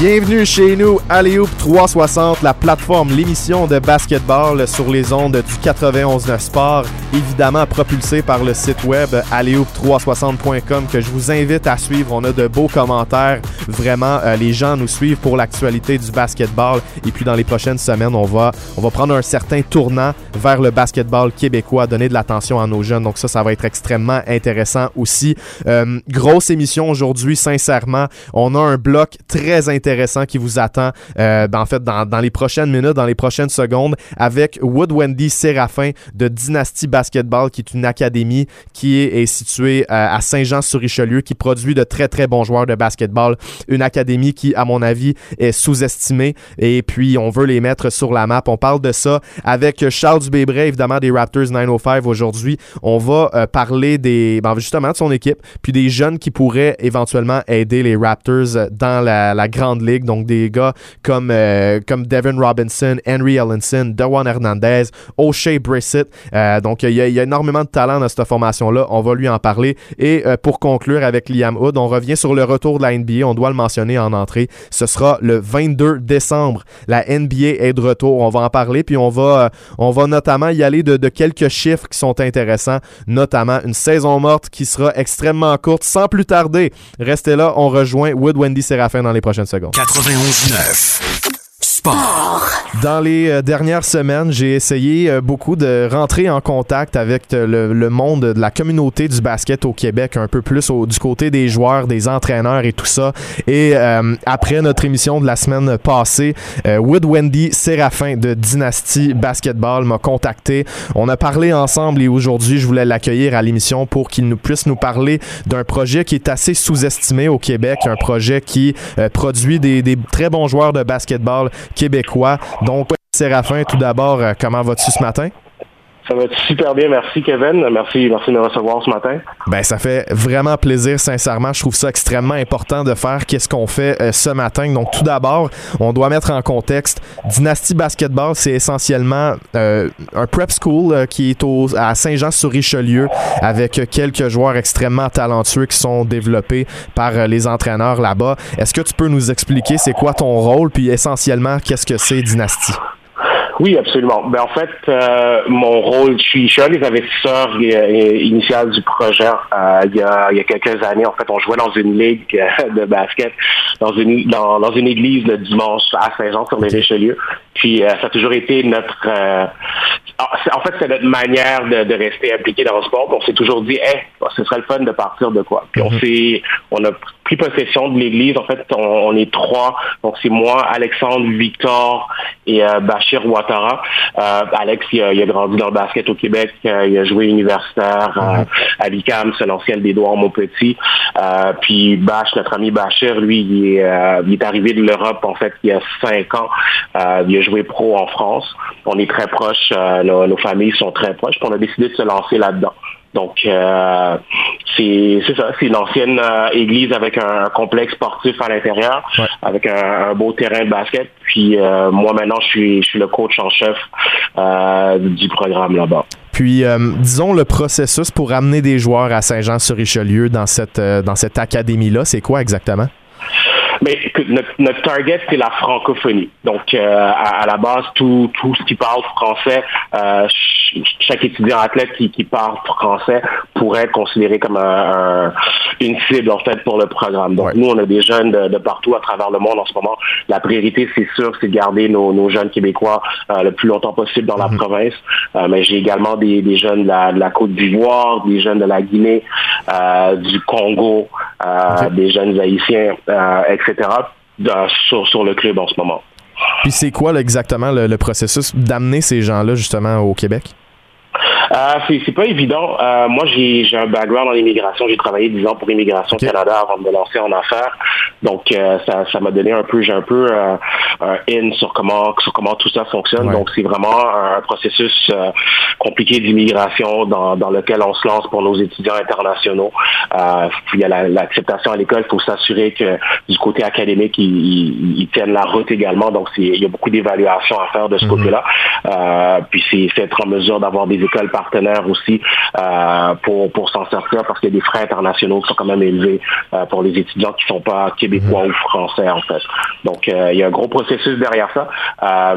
Bienvenue chez nous, Alley-Hoop 360, la plateforme, l'émission de basketball sur les ondes du 91.9 Sport, évidemment propulsée par le site web alleyhoop360.com que je vous invite à suivre. On a de beaux commentaires, vraiment, euh, les gens nous suivent pour l'actualité du basketball et puis dans les prochaines semaines, on va, on va prendre un certain tournant vers le basketball québécois, donner de l'attention à nos jeunes. Donc ça, ça va être extrêmement intéressant aussi. Euh, grosse émission aujourd'hui, sincèrement. On a un bloc très intéressant intéressant qui vous attend, euh, ben, en fait, dans, dans, les prochaines minutes, dans les prochaines secondes, avec Wood Wendy Séraphin de Dynasty Basketball, qui est une académie qui est, située euh, à Saint-Jean-sur-Richelieu, qui produit de très, très bons joueurs de basketball. Une académie qui, à mon avis, est sous-estimée. Et puis, on veut les mettre sur la map. On parle de ça avec Charles Dubébret, évidemment, des Raptors 905 aujourd'hui. On va euh, parler des, ben, justement, de son équipe, puis des jeunes qui pourraient éventuellement aider les Raptors dans la grande ligue. Donc, des gars comme, euh, comme Devin Robinson, Henry Ellenson, Dewan Hernandez, O'Shea Brissett. Euh, donc, il y, a, énormément de talent dans cette formation-là. On va lui en parler. Et euh, pour conclure avec Liam Hood, on revient sur le retour de la NBA. On doit le mentionner en entrée. Ce sera le 22 décembre. La NBA est de retour. On va en parler. Puis, on va, on va notamment y aller de, de quelques chiffres qui sont intéressants. Notamment une saison morte qui sera extrêmement courte. Sans plus tarder, restez là. On rejoint Wood Wendy Séraphin dans les prochaines secondes. 91.9 dans les euh, dernières semaines, j'ai essayé euh, beaucoup de rentrer en contact avec euh, le, monde de la communauté du basket au Québec, un peu plus du côté des joueurs, des entraîneurs et tout ça. Et après notre émission de la semaine passée, Wood Wendy Séraphin de Dynasty Basketball m'a contacté. On a parlé ensemble et aujourd'hui, je voulais l'accueillir à l'émission pour qu'il nous puisse nous parler d'un projet qui est assez sous-estimé au Québec, un projet qui produit des, des très bons joueurs de basketball québécois. Donc, Séraphin, tout d'abord, euh, comment vas-tu ce matin? Ça va être super bien, merci Kevin. Merci, merci de me recevoir ce matin. Ben ça fait vraiment plaisir, sincèrement. Je trouve ça extrêmement important de faire qu'est-ce qu'on fait euh, ce matin. Donc tout d'abord, on doit mettre en contexte Dynasty Basketball, c'est essentiellement euh, un prep school euh, qui est au, à Saint-Jean-sur-Richelieu avec quelques joueurs extrêmement talentueux qui sont développés par les entraîneurs là-bas. Est-ce que tu peux nous expliquer c'est quoi ton rôle puis essentiellement qu'est-ce que c'est Dynasty? Oui, absolument. Ben, en fait, euh, mon rôle, je suis, je suis un des investisseurs euh, initial du projet. Euh, il, y a, il y a quelques années, en fait, on jouait dans une ligue de basket, dans une dans, dans une église le dimanche à Saint-Jean sur les Richelieu. Puis ça a toujours été notre en fait, c'est notre manière de, rester impliqué dans le sport. on s'est toujours dit, eh, ce serait le fun de partir de quoi. Puis on mhm. s'est, on a pris possession de l'église. En fait, on, est trois. Donc c'est moi, Alexandre, Victor et euh, Bachir Ouattara. Euh, Alex, il a, grandi dans le basket au Québec. Euh, il a joué universitaire mhm. à l'ICAM, c'est l'ancien Doigts Montpetit. puis Bach, notre ami Bachir, lui, il est, il est arrivé de l'Europe en fait il y a cinq ans. il a joué pro en France. On est très proches nos, familles sont très proches. Puis on a décidé de se lancer là-dedans. Donc, euh, c'est ça, c'est une ancienne euh, église avec un, complexe sportif à l'intérieur, avec un, beau terrain de basket. Puis euh, moi maintenant, je suis, je suis le coach en chef du programme là-bas. Puis, disons le processus pour amener des joueurs à Saint-Jean-sur-Richelieu dans cette dans cette académie-là, c'est quoi exactement? Mais notre, target, c'est la francophonie. Donc, euh, à, la base, tout, tout ce qui parle français, euh, chaque étudiant athlète qui, qui parle français pourrait être considéré comme un, une cible, en fait, pour le programme. Donc, nous, on a des jeunes de, partout à travers le monde en ce moment. La priorité, c'est sûr, c'est de garder nos, nos jeunes québécois euh, le plus longtemps possible dans la mhm. province. mais j'ai également des, des jeunes de la, de la Côte d'Ivoire, des jeunes de la Guinée, du Congo, des jeunes haïtiens, etc sur, le club en ce moment. Puis c'est quoi exactement le, processus d'amener ces gens-là justement au Québec? Euh, c'est pas évident. Euh, moi, j'ai un background en immigration. J'ai travaillé 10 ans pour Immigration Canada avant de me lancer en affaires. Donc, euh, ça m'a donné un peu, j'ai un peu un in sur comment, sur comment tout ça fonctionne. Donc, c'est vraiment un processus compliqué d'immigration dans, dans lequel on se lance pour nos étudiants internationaux. il y a l'acceptation à l'école. Il faut s'assurer que du côté académique, ils, tiennent la route également. Donc, il y a beaucoup d'évaluations à faire de ce mhm. côté-là. puis, c'est être en mesure d'avoir des écoles partenaires aussi euh, pour, pour s'en sortir parce qu'il y a des frais internationaux qui sont quand même élevés euh, pour les étudiants qui ne sont pas québécois ou français en fait. Donc euh, il y a un gros processus derrière ça.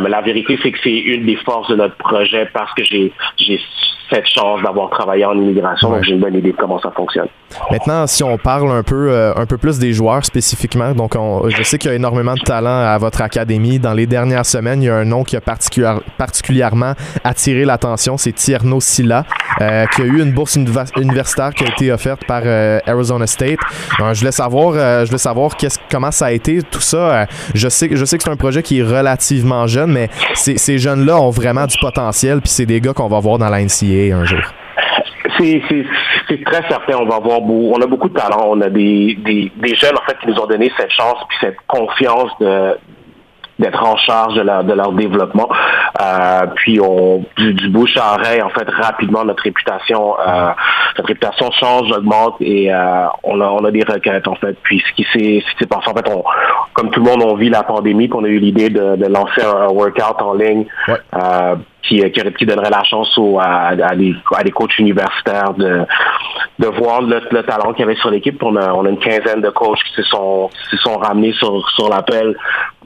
mais la vérité, c'est que c'est une des forces de notre projet parce que j'ai j'ai cette chance d'avoir travaillé en immigration, donc j'ai une bonne idée de comment ça fonctionne. Maintenant, si on parle un peu, un peu plus des joueurs spécifiquement, donc je sais qu'il y a énormément de talent à votre académie. Dans les dernières semaines, il y a un nom qui a particulièrement attiré l'attention, c'est Tierno Silla, euh, qui a eu une bourse universitaire qui a été offerte par euh, Arizona State. je voulais savoir, euh, je voulais savoir comment ça a été tout ça. je sais, je sais que c'est un projet qui est relativement jeune, mais ces jeunes-là ont vraiment du potentiel, puis c'est des gars qu'on va voir dans la NCAA un jour. C'est très certain. On va avoir beau, on a beaucoup de talent. On a des, des, des, jeunes en fait qui nous ont donné cette chance puis cette confiance de d'être en charge de leur, de leur développement. Euh, puis on du, du, bouche à oreille, en fait, rapidement notre réputation, euh, notre réputation change, augmente et euh, on a on a des requêtes en fait. Puis ce qui s'est passé, en fait, on, comme tout le monde, on vit la pandémie, puis on a eu l'idée de, de lancer un, workout en ligne. Euh, qui, qui, donnerait la chance aux, à, des, à des coachs universitaires de, de voir le, talent qu'il y avait sur l'équipe. On a, on a une quinzaine de coachs qui se sont, qui sont ramenés sur, sur l'appel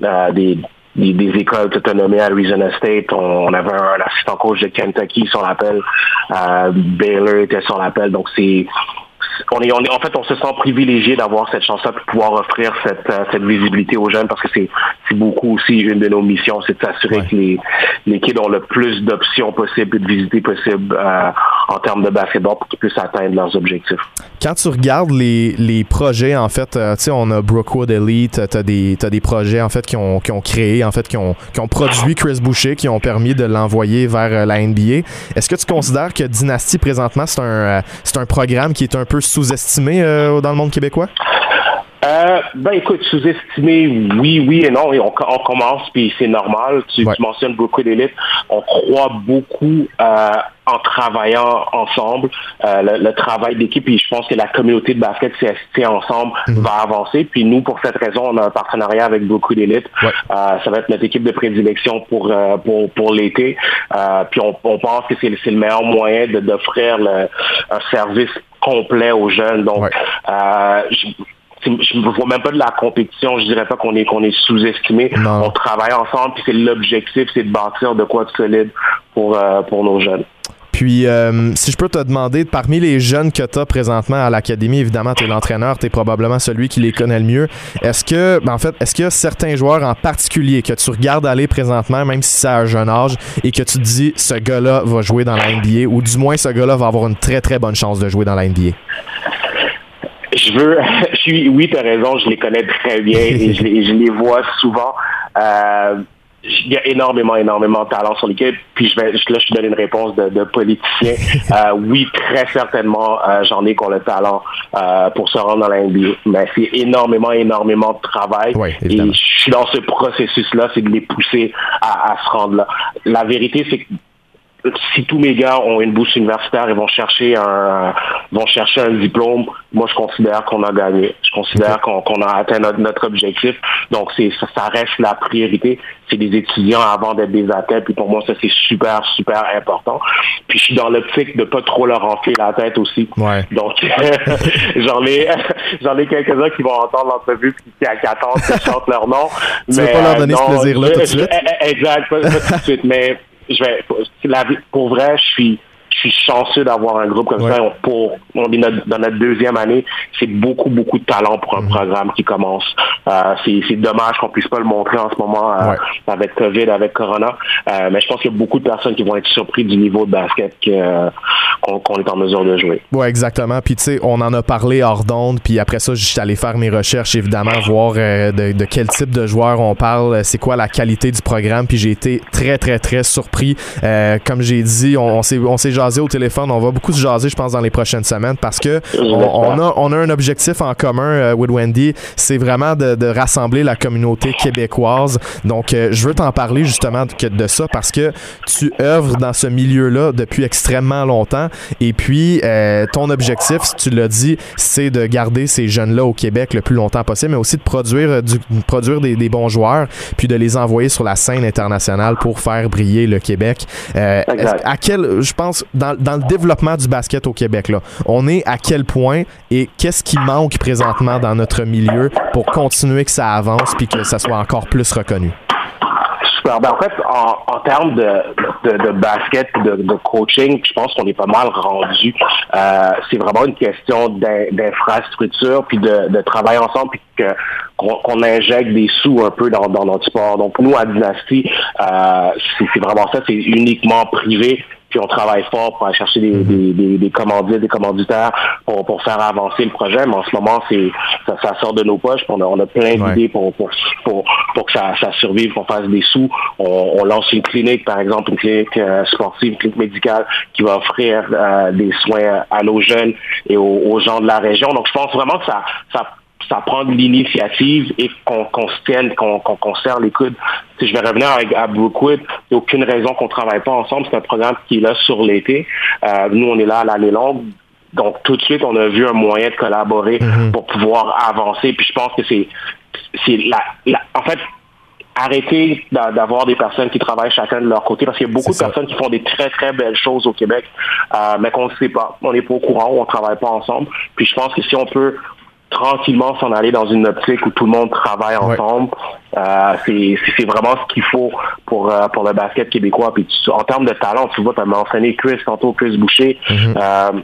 euh, des, des, écoles autonomées à Arizona State. On, avait un, assistant coach de Kentucky sur l'appel. Euh, Baylor était sur l'appel. Donc c'est on est, on est, en fait, on se sent privilégié d'avoir cette chance-là de pouvoir offrir cette, euh, cette visibilité aux jeunes parce que c'est, beaucoup aussi une de nos missions, c'est de s'assurer que les, les kids ont le plus d'options possibles et de visibilité possible euh, en termes de basketball pour qu'ils puissent atteindre leurs objectifs. Quand tu regardes les, les projets, en fait, euh, tu sais, on a Brookwood Elite, tu as des, t'as des projets, en fait, qui ont, qui ont créé, en fait, qui ont, qui ont produit Chris Boucher, qui ont permis de l'envoyer vers la NBA. Est-ce que tu considères que Dynasty, présentement, c'est un, c'est un programme qui est un peu sous-estimé euh, dans le monde québécois? Euh, ben écoute, sous-estimé, oui, oui et non. Et on, commence, puis c'est normal. Tu, mentionnes beaucoup d'élites. On croit beaucoup euh, en travaillant ensemble, le, travail d'équipe. Et je pense que la communauté de basket CST ensemble mhm. va avancer. Puis nous, pour cette raison, on a un partenariat avec beaucoup d'élites. ça va être notre équipe de prédilection pour pour, pour l'été. puis on, pense que c'est le meilleur moyen d'offrir un service complet aux jeunes. Donc, euh, je ne vois même pas de la compétition. Je dirais pas qu'on est qu'on est sous-estimé. On travaille ensemble, puis c'est l'objectif, c'est de bâtir de quoi de solide pour euh, pour nos jeunes. Puis, euh, si je peux te demander, parmi les jeunes que tu as présentement à l'académie, évidemment, tu es l'entraîneur, tu es probablement celui qui les connaît le mieux. Est-ce que, ben, en fait, est-ce qu'il y a certains joueurs en particulier que tu regardes aller présentement, même si c'est à un jeune âge, et que tu te dis, ce gars-là va jouer dans la NBA, ou du moins, ce gars-là va avoir une très, très bonne chance de jouer dans la NBA? Je veux, je suis, oui, tu as raison, je les connais très bien et je les, je les vois souvent. Euh, il y a énormément, énormément de talent sur l'équipe. Puis je vais, là, je te donne une réponse de, de politicien. Euh, oui, très certainement, euh, j'en ai qu'on le talent euh, pour se rendre dans la NBA. Mais c'est énormément, énormément de travail. et je suis dans ce processus-là, c'est de les pousser à, à se rendre là. La vérité, c'est que si tous mes gars ont une bourse universitaire et vont chercher un vont chercher un diplôme, moi je considère qu'on a gagné. Je considère qu'on a atteint notre, objectif. Donc c'est ça, reste la priorité. C'est des étudiants avant d'être des athlètes. Puis pour moi ça c'est super super important. Puis je suis dans l'optique de pas trop leur enfler la tête aussi. Donc j'en ai j'en ai quelques uns qui vont entendre l'entrevue puis qui, attendent que je chante leur nom. Tu mais, veux pas leur donner ce plaisir là tout de suite? Exact, pas, tout de suite. Mais je vais, pour vrai, je suis, je suis chanceux d'avoir un groupe comme ça. pour, on est dans notre deuxième année. C'est beaucoup, beaucoup de talent pour un mhm. programme qui commence. Euh, c'est dommage qu'on puisse pas le montrer en ce moment euh, avec COVID, avec Corona. Euh, mais je pense qu'il y a beaucoup de personnes qui vont être surpris du niveau de basket qu'on est en mesure de jouer. Oui, exactement. Puis tu sais, on en a parlé hors d'onde. Puis après ça, je suis allé faire mes recherches, évidemment, voir de, de, quel type de joueur on parle, c'est quoi la qualité du programme. Puis j'ai été très, très, très surpris. comme j'ai dit, on, on s'est jasé au téléphone. On va beaucoup se jaser, je pense, dans les prochaines semaines parce que on, a, on a un objectif en commun, euh, with Wendy. C'est vraiment de, de, rassembler la communauté québécoise. Donc, euh, je veux t'en parler justement de, de, ça parce que tu œuvres dans ce milieu-là depuis extrêmement longtemps. Et puis, euh, ton objectif, tu l'as dit, c'est de garder ces jeunes-là au Québec le plus longtemps possible, mais aussi de produire, du, produire des, des, bons joueurs, puis de les envoyer sur la scène internationale pour faire briller le Québec. Euh, à quel, je pense, dans, dans, le développement du basket au Québec, là, on est à quel point et qu'est-ce qui manque présentement dans notre milieu pour continuer que ça avance puis que ça soit encore plus reconnu? Super. Ben, en fait, en, termes de, de, basket, de, de, coaching, je pense qu'on est pas mal rendu. Euh, c'est vraiment une question d'infrastructure, puis de, de, travail ensemble, puis que qu'on injecte des sous un peu dans, dans notre sport. Donc nous, à Dynasty, euh, c'est vraiment ça, c'est uniquement privé puis on travaille fort pour aller chercher des, des, des, des commandites, des commanditaires pour, pour faire avancer le projet. Mais en ce moment, c'est ça, ça sort de nos poches. On a, on a plein d'idées pour, pour, pour, pour, que ça, ça survive, qu'on fasse des sous. On, on, lance une clinique, par exemple, une clinique euh, sportive, une clinique médicale qui va offrir euh, des soins à nos jeunes et aux, aux, gens de la région. Donc, je pense vraiment que ça, ça ça prend de l'initiative et qu'on qu se tienne, qu'on qu qu serre les coudes. Si je vais revenir avec, à Brookwood, il n'y a aucune raison qu'on ne travaille pas ensemble. C'est un programme qui est là sur l'été. Euh, nous, on est là à l'année longue. Donc, tout de suite, on a vu un moyen de collaborer mm -hmm. pour pouvoir avancer. Puis je pense que c'est c'est la, la, en fait, arrêter d'avoir des personnes qui travaillent chacun de leur côté parce qu'il y a beaucoup de personnes qui font des très très belles choses au Québec euh, mais qu'on ne sait pas on n'est pas au courant on ne travaille pas ensemble puis je pense que si on peut tranquillement s'en aller dans une optique où tout le monde travaille ensemble. Ouais. Euh, c'est vraiment ce qu'il faut pour euh, pour le basket québécois. Puis tu, en termes de talent, tu vois, tu as mentionné Chris tantôt, Chris Boucher. Mm -hmm. euh,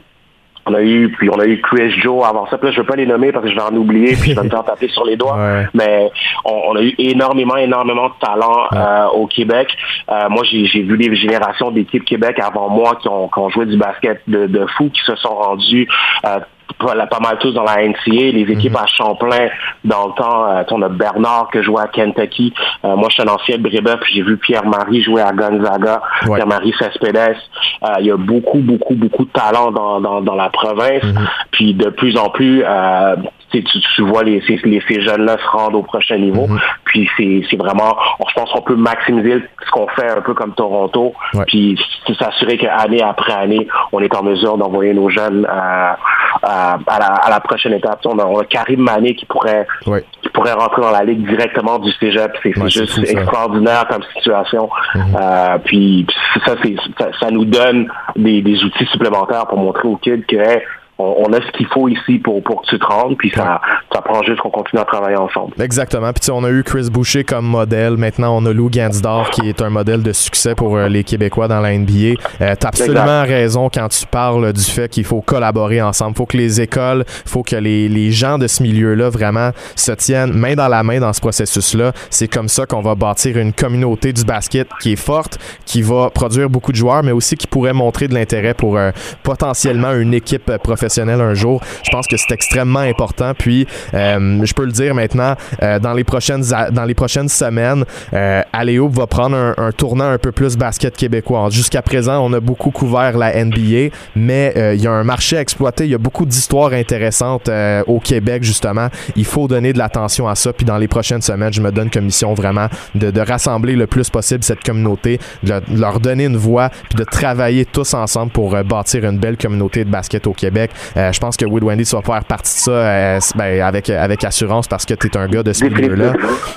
on a eu puis on a eu Chris Joe avant ça. Puis là, je veux pas les nommer parce que je vais en oublier puis je vais me faire taper sur les doigts. Ouais. Mais on, on, a eu énormément, énormément de talent ouais. euh, au Québec. Euh, moi, j'ai vu des générations d'équipes Québec avant moi qui ont, qui ont joué du basket de, de fou, qui se sont rendus euh, pas, pas mal tous dans la NCA, les équipes mm -hmm. à Champlain dans le temps, euh, on a Bernard qui jouait à Kentucky. Euh, moi, je suis un ancien Brébeuf, j'ai vu Pierre-Marie jouer à Gonzaga, ouais. Pierre-Marie Cespedes. Euh, il y a beaucoup, beaucoup, beaucoup de talent dans, dans, dans la province. Mm -hmm. Puis de plus en plus, euh, tu, tu, vois les, ces, les, ces jeunes-là se rendre au prochain niveau. Mm -hmm. Puis c'est vraiment, je pense qu'on peut maximiser ce qu'on fait un peu comme Toronto. Ouais. Puis s'assurer qu'année après année, on est en mesure d'envoyer nos jeunes à, à, la, à, la, prochaine étape. On a, on a Karim Mané qui pourrait, ouais. qui pourrait rentrer dans la ligue directement du cégep. C'est ouais, juste extraordinaire comme situation. Mm -hmm. euh, puis ça, ça, ça, nous donne des, des outils supplémentaires pour montrer aux kids que hey, on, a ce qu'il faut ici pour, pour que tu te rendes, puis ça, ça prend juste qu'on continue à travailler ensemble. Exactement. Puis on a eu Chris Boucher comme modèle. Maintenant, on a Lou Gansdorf qui est un modèle de succès pour euh, les Québécois dans la NBA. Euh, tu as absolument exact. raison quand tu parles du fait qu'il faut collaborer ensemble. Il faut que les écoles, il faut que les, les gens de ce milieu-là vraiment se tiennent main dans la main dans ce processus-là. C'est comme ça qu'on va bâtir une communauté du basket qui est forte, qui va produire beaucoup de joueurs, mais aussi qui pourrait montrer de l'intérêt pour euh, potentiellement une équipe professionnelle un jour. Je pense que c'est extrêmement important. Puis, euh, je peux le dire maintenant, euh, dans les prochaines dans les prochaines semaines, euh, Aléo va prendre un, un, tournant un peu plus basket québécois. Jusqu'à présent, on a beaucoup couvert la NBA, mais euh, il y a un marché à exploiter. Il y a beaucoup d'histoires intéressantes euh, au Québec, justement. Il faut donner de l'attention à ça. Puis, dans les prochaines semaines, je me donne comme mission vraiment de, de rassembler le plus possible cette communauté, de, leur donner une voix, puis de travailler tous ensemble pour euh, bâtir une belle communauté de basket au Québec. Euh, je pense que Wood Wendy, tu vas faire partie de ça euh, ben, avec, avec assurance parce que tu es un gars de ce milieu-là.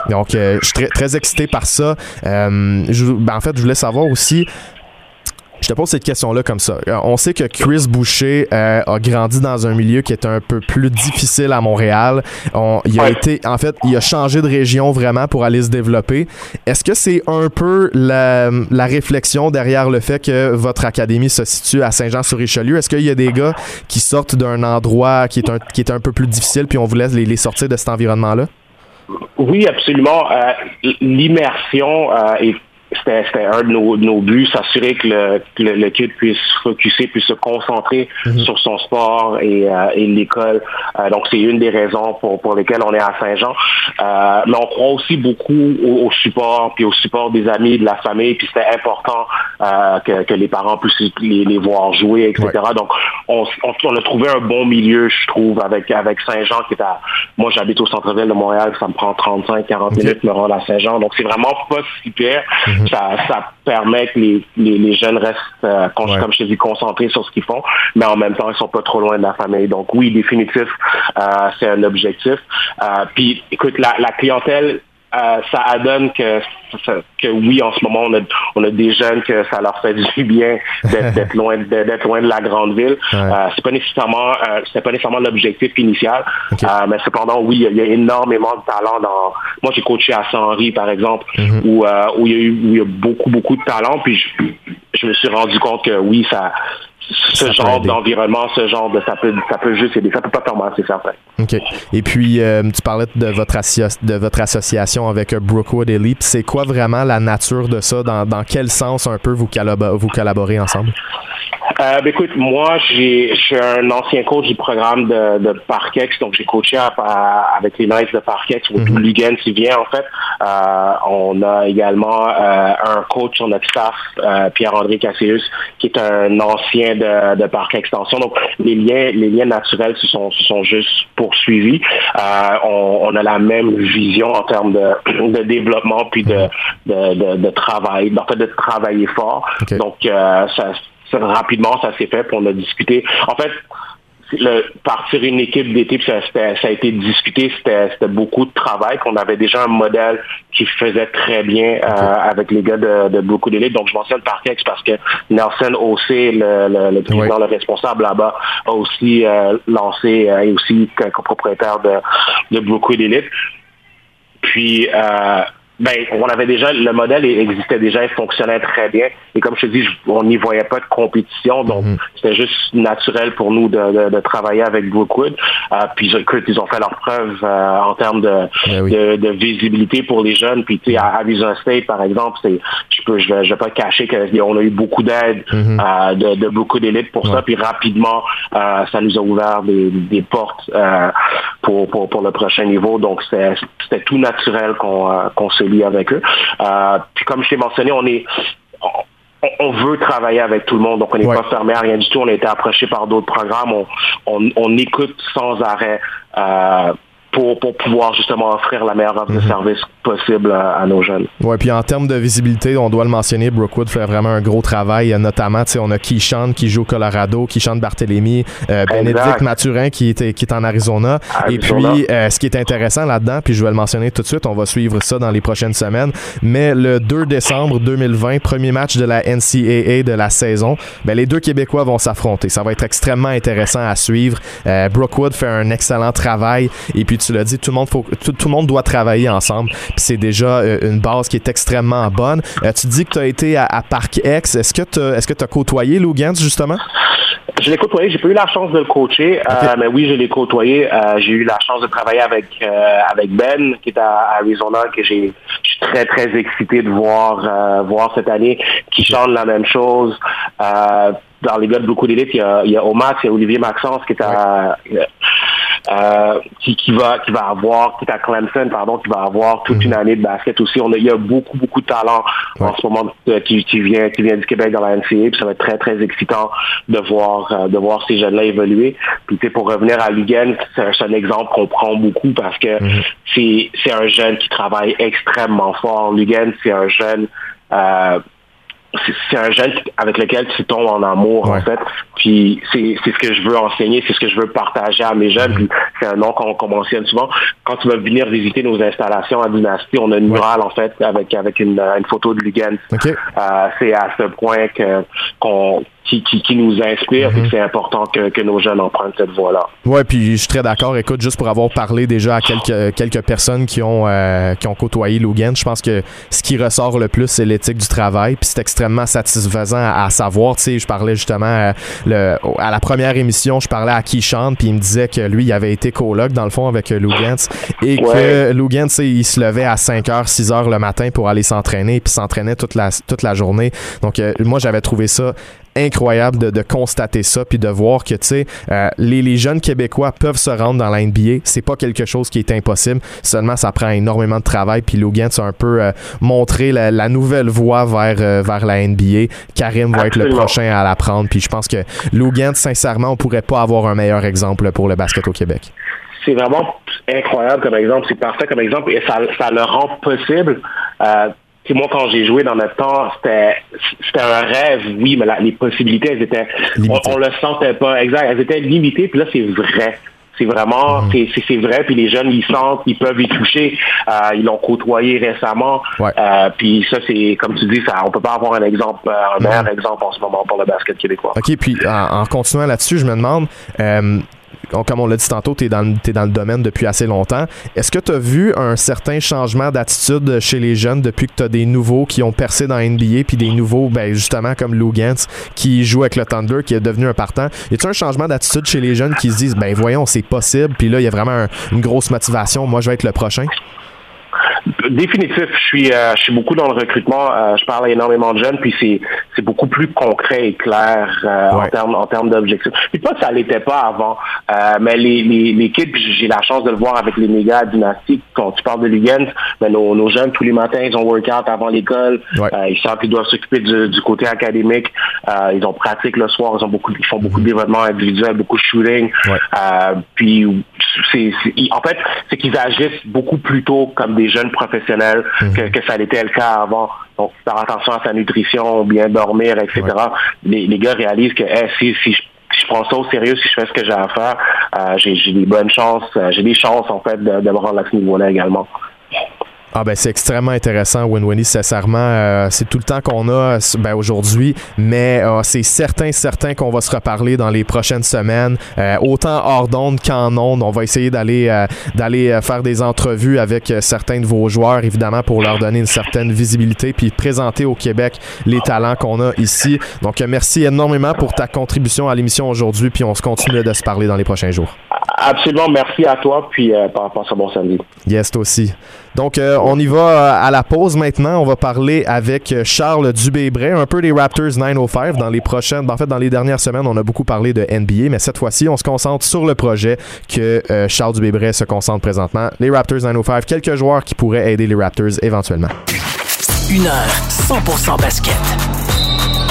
Donc, euh, je suis très, très excité par ça. Je, ben, en fait, je voulais savoir aussi, je te pose cette question-là comme ça. On sait que Chris Boucher euh, a grandi dans un milieu qui est un peu plus difficile à Montréal. On, il a ouais. été, en fait, il a changé de région vraiment pour aller se développer. Est-ce que c'est un peu la, la, réflexion derrière le fait que votre académie se situe à Saint-Jean-sur-Richelieu? Est-ce qu'il y a des gars qui sortent d'un endroit qui est un, qui est un peu plus difficile puis on vous laisse les, les sortir de cet environnement-là? Oui, absolument. Euh, L'immersion euh, est c'était un de nos, nos buts, s'assurer que le, le, kid puisse focuser, puisse se concentrer mhm. sur son sport et, euh, et l'école. Euh, donc, c'est une des raisons pour, pour lesquelles on est à Saint-Jean. Euh, mais on croit aussi beaucoup au, support, puis au support des amis, de la famille, puis c'était important que, que, les parents puissent les, voir jouer, etc. Donc, on, on, a trouvé un bon milieu, je trouve, avec, avec Saint-Jean qui est à... Moi, j'habite au centre-ville de Montréal, ça me prend 35-40 minutes de me rendre à Saint-Jean. Donc, c'est vraiment pas Mhm. ça, ça, permet que les, les, jeunes restent, euh, comme je te dis, concentrés sur ce qu'ils font, mais en même temps, ils sont pas trop loin de la famille. Donc oui, définitif, euh, c'est un objectif. Euh, puis, écoute, la, la clientèle euh, ça adonne que, que oui, en ce moment, on a, on a des jeunes que ça leur fait du bien d'être loin, d'être loin de la grande ville. Euh, c'est pas nécessairement, euh, c'est pas nécessairement l'objectif initial, euh, mais cependant, oui, il y, a énormément de talent dans. Moi, j'ai coaché à Saint-Henri, par exemple, mhm. où, où il y a eu, où il y a beaucoup, beaucoup de talent, puis je, je me suis rendu compte que oui, ça, ce genre d'environnement, ce genre de ça peut ça peut juste aider, ça peut pas tomber, c'est certain. OK. Et puis euh, tu parlais de votre de votre association avec euh, Brookwood Elite, c'est quoi vraiment la nature de ça? Dans, dans quel sens un peu vous vous collaborez ensemble? Euh, ben, écoute, moi, j'ai, je suis un ancien coach du programme de, de Parkex, donc j'ai coaché avec les Knights de Parkex, ou mm Lugan qui vient en fait. Euh, on a également euh, un coach sur notre staff, euh, Pierre-André Cassius, qui est un ancien de, de Parc Extension. Donc les liens, les liens naturels se sont, se sont juste poursuivis. Euh, on, on, a la même vision en termes de, de développement puis de, de, de, de travail, en fait de travailler fort. Donc ça rapidement, ça s'est fait, pour on a discuté. En fait, le, partir une équipe d'été, ça, ça a été discuté, c'était beaucoup de travail, qu'on avait déjà un modèle qui faisait très bien euh, avec les gars de, de beaucoup d'élite. Donc, je mentionne Parkex parce que Nelson Ossé, le, le, le président, le responsable là-bas, a aussi euh, lancé euh, et aussi copropriétaire de, de beaucoup d'élite. Puis, euh, ben, on avait déjà, le modèle existait déjà, il fonctionnait très bien. Et comme je te dis, on n'y voyait pas de compétition, donc mhm. c'était juste naturel pour nous de, de, travailler avec Brookwood. Euh, puis écoute, ils ont fait leur preuve euh, en termes de, ben de, de, visibilité pour les jeunes. Puis tu sais, à Arizona State, par exemple, c'est, je peux, je vais, je vais pas cacher qu'on a eu beaucoup d'aide mhm. euh, de, de, beaucoup d'élites pour ça. Puis rapidement, euh, ça nous a ouvert des, des portes pour, pour, pour le prochain niveau. Donc c'était tout naturel qu'on qu'on se avec eux. Euh, puis comme je t'ai mentionné, on est on, veut travailler avec tout le monde, donc on n'est pas fermé à rien du tout. On a été approché par d'autres programmes. On, on, écoute sans arrêt euh, pour, pour pouvoir justement offrir la meilleure offre de mhm. service possible à, nos jeunes. Oui, puis en termes de visibilité, on doit le mentionner, Brookwood fait vraiment un gros travail. Notamment, on a Keyshawn qui joue au Colorado, Keyshawn Barthélemy, euh, Bénédicte Mathurin qui est, qui est en Arizona. Et puis, euh, ce qui est intéressant là-dedans, puis je vais le mentionner tout de suite, on va suivre ça dans les prochaines semaines, mais le 2 décembre 2020, premier match de la NCAA de la saison, ben, les deux Québécois vont s'affronter. Ça va être extrêmement intéressant à suivre. Euh, Brookwood fait un excellent travail et puis tu l'as dit, tout le monde, faut, tout, tout le monde doit travailler ensemble c'est déjà euh, une base qui est extrêmement bonne. Euh, tu dis que tu as été à, Parc X. Est-ce que tu est-ce que tu as côtoyé Lou Gantz, justement? Je l'ai côtoyé, j'ai pas eu la chance de le coacher, euh, mais oui, je l'ai côtoyé. j'ai eu la chance de travailler avec avec Ben, qui est à, Arizona, que j'ai je suis très, très excité de voir voir cette année, qui chante la même chose. Dans les gars de beaucoup d'élite, il y a, il y a Omas, il y a Olivier Maxence qui est à euh, qui, qui, va qui va avoir, qui est à Clemson, pardon, qui va avoir toute une mhm. année de basket aussi. On a, il y a beaucoup, beaucoup de talent en ce moment euh, qui, qui, vient, qui vient du Québec dans la NCA, puis ça va être très, très excitant de voir euh, de voir ces jeunes-là évoluer. Puis pour revenir à Lugan, c'est un, exemple qu'on prend beaucoup parce que mhm. c'est c'est un jeune qui travaille extrêmement fort. Lugan, c'est un jeune euh, c'est un jeune avec lequel tu tombes en amour en fait puis c'est ce que je veux enseigner c'est ce que je veux partager à mes jeunes puis c'est un nom qu'on mentionne souvent quand tu vas venir visiter nos installations à Dynastie on a une murale en fait avec avec une, une photo de Lugan euh, c'est à ce point que qu'on qui, qui, nous inspire et mhm. c'est important que, que, nos jeunes empruntent cette voie-là. Oui, puis je suis très d'accord. Écoute, juste pour avoir parlé déjà à quelques, quelques personnes qui ont, euh, qui ont côtoyé Logan, je pense que ce qui ressort le plus, c'est l'éthique du travail. Puis c'est extrêmement satisfaisant à, savoir. Tu sais, je parlais justement, euh, le, à la première émission, je parlais à Keyshawn, puis il me disait que lui, il avait été coloc, dans le fond, avec Lou Gantz, et que Lou Gantz, il se levait à 5h, 6h le matin pour aller s'entraîner, puis s'entraînait toute la, toute la journée. Donc, moi, j'avais trouvé ça incroyable de, de, constater ça puis de voir que tu sais euh, les, les, jeunes québécois peuvent se rendre dans la NBA c'est pas quelque chose qui est impossible. Seulement ça prend énormément de travail. Puis Logan a un peu euh, montré la, la, nouvelle voie vers euh, vers la NBA Karim va être le prochain à l'apprendre. Puis je pense que Logan sincèrement on pourrait pas avoir un meilleur exemple pour le basket au Québec. C'est vraiment incroyable comme exemple. C'est parfait comme exemple. Et ça, ça le rend possible moi, quand j'ai joué dans notre temps, c'était c'était un rêve, oui, mais les possibilités, elles étaient, on, le sentait pas, exact, elles étaient limitées, puis là, c'est vrai. C'est vraiment, mhm. c'est vrai, puis les jeunes, ils sentent, ils peuvent y toucher. Euh, ils l'ont côtoyé récemment. Euh, puis ça, c'est, comme tu dis, ça, on peut pas avoir un exemple, euh, un meilleur mhm. exemple en ce moment pour le basket québécois. OK, puis en, continuant là-dessus, je me demande, comme on l'a dit tantôt, tu es, dans le domaine depuis assez longtemps. Est-ce que tu as vu un certain changement d'attitude chez les jeunes depuis que tu as des nouveaux qui ont percé dans NBA, puis des nouveaux, ben, justement, comme Lou Gantz, qui joue avec le Thunder, qui est devenu un partant? Y a-t-il un changement d'attitude chez les jeunes qui se disent, ben voyons, c'est possible, puis là, il y a vraiment une grosse motivation, moi, je vais être le prochain? Définitif. Je suis, euh, je suis beaucoup dans le recrutement. Euh, je parle à énormément de jeunes, puis c'est, c'est beaucoup plus concret et clair euh, en termes, en termes d'objectifs. Puis pas que ça l'était pas avant, mais les, les, les kids, j'ai la chance de le voir avec les méga dynastiques. Quand tu parles de Ligens, ben nos, nos jeunes tous les matins, ils ont workout avant l'école. ils savent qu'ils doivent s'occuper du, du côté académique. ils ont pratique le soir. Ils ont beaucoup, ils font beaucoup de développement individuel, beaucoup de shooting. puis c'est, en fait, c'est qu'ils agissent beaucoup plus tôt comme des jeunes professionnels mhm. que, ça l'était le cas avant. Donc, faire attention à sa nutrition, bien dormir, etc. Les, les, gars réalisent que si, si je prends ça au sérieux, si je fais ce que j'ai à faire, euh, j'ai des bonnes chances, euh, j'ai des chances en fait de, de me rendre à ce niveau-là également. Ah ben c'est extrêmement intéressant, Winnie, sincèrement. Euh, c'est tout le temps qu'on a ben, aujourd'hui, mais euh, c'est certain, certain qu'on va se reparler dans les prochaines semaines, euh, autant hors d'onde qu'en onde. On va essayer d'aller d'aller faire des entrevues avec certains de vos joueurs, évidemment, pour leur donner une certaine visibilité, puis présenter au Québec les talents qu'on a ici. Donc merci énormément pour ta contribution à l'émission aujourd'hui, puis on se continue de se parler dans les prochains jours. Absolument, merci à toi, puis à ce bon samedi. Yes, toi aussi. Donc, euh, on y va euh, à la pause maintenant. On va parler avec euh, Charles Dubébret, un peu des Raptors 905. Dans les prochaines, ben, en fait, dans les dernières semaines, on a beaucoup parlé de NBA, mais cette fois-ci, on se concentre sur le projet que Charles Dubébret se concentre présentement. Les Raptors 905, quelques joueurs qui pourraient aider les Raptors éventuellement. Une heure, 100% basket.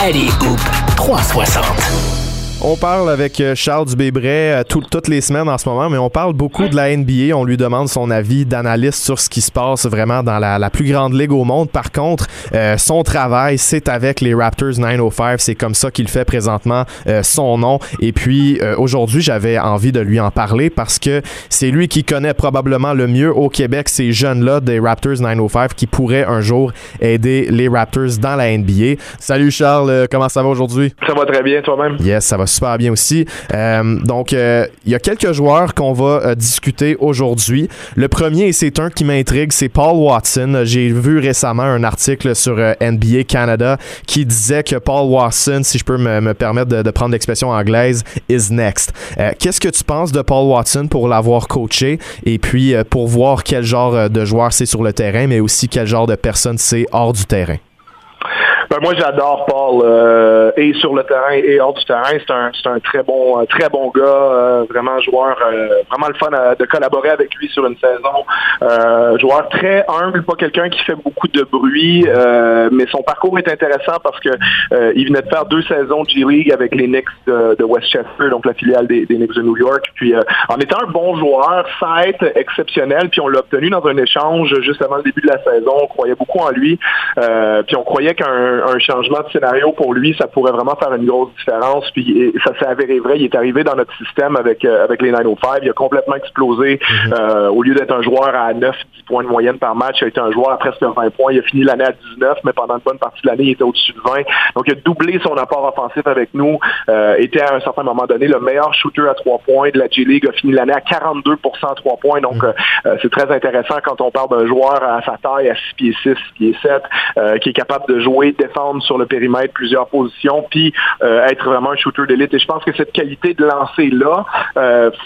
Allez, Hoop 360. On parle avec euh, Charles Dubébret euh, toutes les semaines en ce moment, mais on parle beaucoup de la NBA. On lui demande son avis d'analyste sur ce qui se passe vraiment dans la, plus grande ligue au monde. Par contre, euh, son travail, c'est avec les Raptors 905. C'est comme ça qu'il fait présentement son nom. Et puis, aujourd'hui, j'avais envie de lui en parler parce que c'est lui qui connaît probablement le mieux au Québec ces jeunes-là des Raptors 905 qui pourraient un jour aider les Raptors dans la NBA. Salut Charles, comment ça va aujourd'hui? Ça va très bien, toi-même? Yes, ça va super bien aussi. Euh, donc, euh, il y a quelques joueurs qu'on va euh, discuter aujourd'hui. Le premier, et c'est un qui m'intrigue, c'est Paul Watson. J'ai vu récemment un article sur NBA Canada qui disait que Paul Watson, si je peux me, permettre de, prendre l'expression anglaise, is next. Qu'est-ce que tu penses de Paul Watson pour l'avoir coaché et puis pour voir quel genre de joueur c'est sur le terrain, mais aussi quel genre de personne c'est hors du terrain? Ben, moi, j'adore Paul, euh, et sur le terrain et hors du terrain. C'est un, c'est un très bon, très bon gars, euh, vraiment joueur, euh, vraiment le fun de collaborer avec lui sur une saison. joueur très humble, pas quelqu'un qui fait beaucoup de bruit, mais son parcours est intéressant parce que il venait de faire deux saisons de G-League avec les Knicks de, Westchester, donc la filiale des, Knicks de New York. Puis en étant un bon joueur, été exceptionnel, puis on l'a obtenu dans un échange juste avant le début de la saison. On croyait beaucoup en lui, puis on croyait qu'un un, changement de scénario pour lui, ça pourrait vraiment faire une grosse différence. Puis ça s'est avéré vrai. Il est arrivé dans notre système avec euh, avec les 905. Il a complètement explosé. Mhm. Euh, au lieu d'être un joueur à 9-10 points de moyenne par match, il a été un joueur à presque 20 points. Il a fini l'année à 19, mais pendant une bonne partie de l'année, il était au-dessus de 20. Donc il a doublé son apport offensif avec nous. Euh, était à un certain moment donné le meilleur shooter à 3 points de la G-League. A fini l'année à 42 à 3 points. Donc mhm. c'est très intéressant quand on parle d'un joueur à sa taille à 6 pieds 6, 6 pieds 7, qui est capable de jouer défendre sur le périmètre plusieurs positions, puis être vraiment un shooter d'élite. Et je pense que cette qualité de lancer-là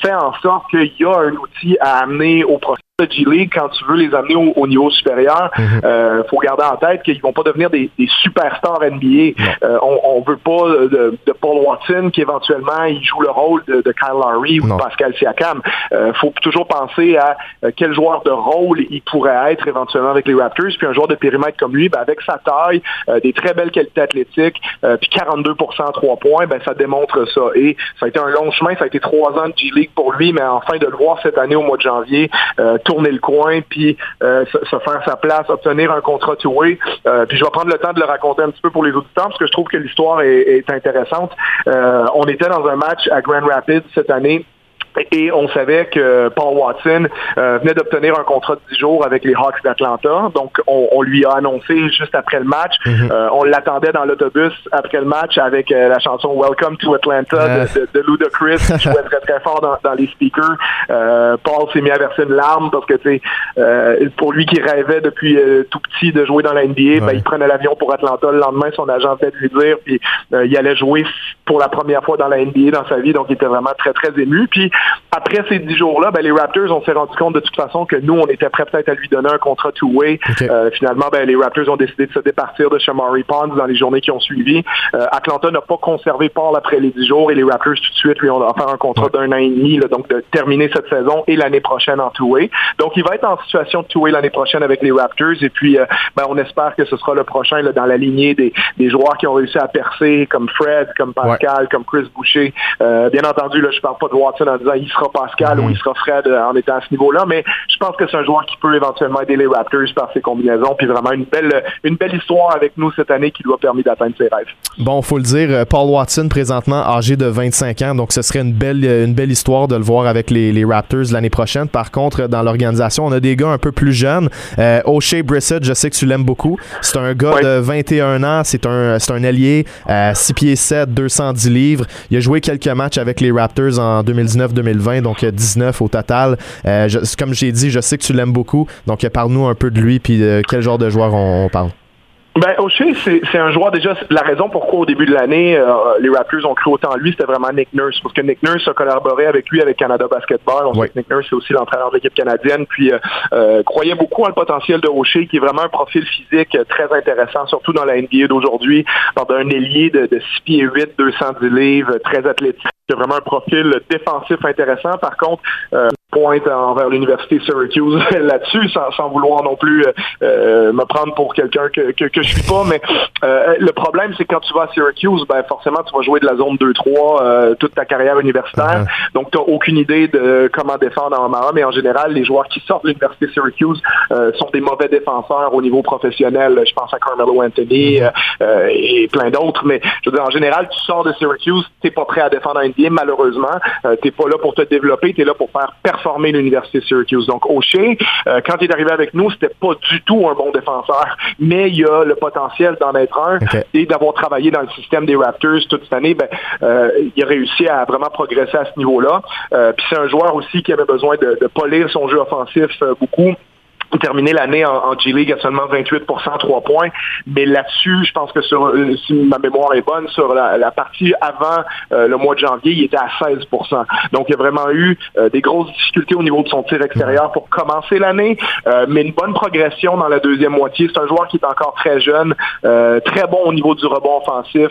fait en sorte qu'il y a un outil à amener au profil G-League, quand tu veux les amener au, niveau supérieur, il mhm. euh, faut garder en tête qu'ils vont pas devenir des, superstars NBA. Euh, on, ne veut pas de, Paul Watson qui éventuellement il joue le rôle de, Kyle Lowry ou Pascal Siakam. Il euh, faut toujours penser à quel joueur de rôle il pourrait être éventuellement avec les Raptors. Puis un joueur de périmètre comme lui, ben, avec sa taille, des très belles qualités athlétiques, puis 42 à 3 points, ben, ça démontre ça. Et ça a été un long chemin, ça a été trois ans de G-League pour lui, mais enfin de le voir cette année au mois de janvier, tourner le coin, puis euh, se, faire sa place, obtenir un contrat two-way. Euh, puis je vais prendre le temps de le raconter un petit peu pour les auditeurs, parce que je trouve que l'histoire est, intéressante. Euh, on était dans un match à Grand Rapids cette année et on savait que Paul Watson euh, venait d'obtenir un contrat de 10 jours avec les Hawks d'Atlanta. Donc, on, lui a annoncé juste après le match. Mhm. Euh, on l'attendait dans l'autobus après le match avec euh, la chanson Welcome to Atlanta de, de, Ludacris qui jouait très très fort dans, les speakers. Paul s'est mis à verser une larme parce que, tu sais, pour lui qui rêvait depuis tout petit de jouer dans la NBA, ben, il prenait l'avion pour Atlanta. Le lendemain, son agent venait de lui dire, puis il allait jouer pour la première fois dans la NBA dans sa vie. Donc, il était vraiment très, très ému. Puis, après ces dix jours-là, ben, les Raptors, on s'est rendu compte de toute façon que nous, on était prêts peut-être à lui donner un contrat two-way. Euh, finalement, ben, les Raptors ont décidé de se départir de Shamari Pond dans les journées qui ont suivi. Euh, Atlanta n'a pas conservé Paul après les dix jours et les Raptors tout de suite lui ont offert un contrat d'un an et demi, donc de terminer cette saison et l'année prochaine en two-way. Donc, il va être en situation de two-way l'année prochaine avec les Raptors et puis euh, ben, on espère que ce sera le prochain là, dans la lignée des, des, joueurs qui ont réussi à percer comme Fred, comme Pascal, comme Chris Boucher. bien entendu, là, je parle pas de Watson en disant il sera Pascal ou il sera Fred euh, en étant à ce niveau-là, mais je pense que c'est un joueur qui peut éventuellement aider les Raptors par ses combinaisons, puis vraiment une belle, une belle histoire avec nous cette année qui lui a permis d'atteindre ses rêves. Bon, faut le dire, euh, Paul Watson présentement âgé de 25 ans, donc ce serait une belle, euh, une belle histoire de le voir avec les, les Raptors l'année prochaine. Par contre, dans l'organisation, on a des gars un peu plus jeunes. Euh, O'Shea Brissett, je sais que tu l'aimes beaucoup. C'est un gars de 21 ans, c'est un, c'est un allié, 6 pieds 7, 210 livres. Il a joué quelques matchs avec les Raptors en 2019-2020 donc 19 au total. Euh, comme j'ai dit, je sais que tu l'aimes beaucoup, donc parle-nous un peu de lui, puis de quel genre de joueur on parle. Ben, O'Shea, c'est un joueur déjà. La raison pourquoi au début de l'année, euh, les Raptors ont cru autant en lui, c'était vraiment Nick Nurse, parce que Nick Nurse a collaboré avec lui avec Canada Basketball. On sait que Nick Nurse c'est aussi l'entraîneur de l'équipe canadienne, puis euh, euh, croyait beaucoup en le potentiel de O'Shea, qui est vraiment un profil physique très intéressant, surtout dans la NBA d'aujourd'hui, d'un ailier de, de 6 pieds 8, 210 livres, très athlétique. C'est vraiment un profil défensif intéressant. Par contre, pointe envers l'université Syracuse là-dessus, sans, vouloir non plus euh, euh, me prendre pour quelqu'un que, que, que, je suis pas. Mais euh, le problème, c'est que quand tu vas à Syracuse, ben forcément, tu vas jouer de la zone 2-3 toute ta carrière universitaire. Uh-huh. Donc, tu n'as aucune idée de comment défendre en Mara. Mais en général, les joueurs qui sortent de l'université Syracuse sont des mauvais défenseurs au niveau professionnel. Je pense à Carmelo Anthony uh-huh. et plein d'autres. Mais je veux dire, en général, tu sors de Syracuse, tu n'es pas prêt à défendre un NBA, malheureusement. tu n'es pas là pour te développer, tu es là pour faire former l'université Syracuse. Donc O'Shea, euh, quand il est arrivé avec nous, c'était pas du tout un bon défenseur, mais il a le potentiel d'en être un et d'avoir travaillé dans le système des Raptors toute cette année, ben, euh, il a réussi à vraiment progresser à ce niveau-là. Euh, puis c'est un joueur aussi qui avait besoin de, de polir son jeu offensif beaucoup terminé l'année en, G-League à seulement 28% 3 points. Mais là-dessus, je pense que sur, euh, si ma mémoire est bonne, sur la, partie avant euh, le mois de janvier, il était à 16% Donc, il y a vraiment eu euh, des grosses difficultés au niveau de son tir extérieur pour commencer l'année, mais une bonne progression dans la deuxième moitié. C'est un joueur qui est encore très jeune, très bon au niveau du rebond offensif,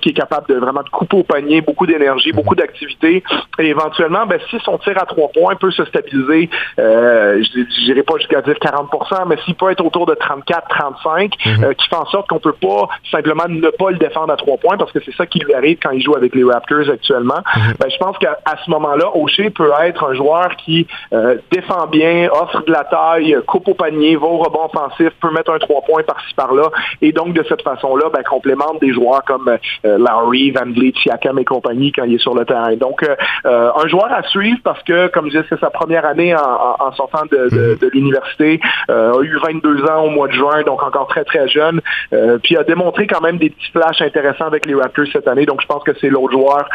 qui est capable de vraiment de couper au panier, beaucoup d'énergie, beaucoup d'activité. Et éventuellement, ben, si son tir à trois points peut se stabiliser, je dirais pas jusqu'à dire 40% mais s'il peut être autour de 34, 35, mhm. euh, qui fait en sorte qu'on peut pas simplement ne pas le défendre à trois points, parce que c'est ça qui lui arrive quand il joue avec les Raptors actuellement. Mhm. ben, je pense qu'à ce moment-là, O'Shea peut être un joueur qui euh, défend bien, offre de la taille, coupe au panier, va au rebond offensif, peut mettre un trois points par-ci par-là, et donc de cette façon-là, ben, complémente des joueurs comme euh, Lowry, Van Vliet, Siakam et compagnie quand il est sur le terrain. Donc, un joueur à suivre parce que, comme je disais, c'est sa première année en, sortant de, de, de l'université, a eu 22 ans au mois de juin, donc encore très très jeune, puis a démontré quand même des petits flashs intéressants avec les Raptors cette année. Donc je pense que c'est l'autre joueur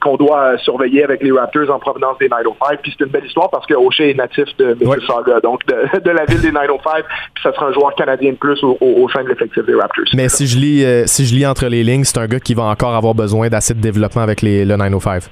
qu'on doit surveiller avec les Raptors en provenance des 905. Puis c'est une belle histoire parce que O'Shea est natif de Mississauga, donc de, la ville des 905. Puis ça sera un joueur canadien de plus au, sein de l'effectif des Raptors. Mais si je lis, si je lis entre les lignes, c'est un gars qui va encore avoir besoin d'assez de développement avec les, le 905.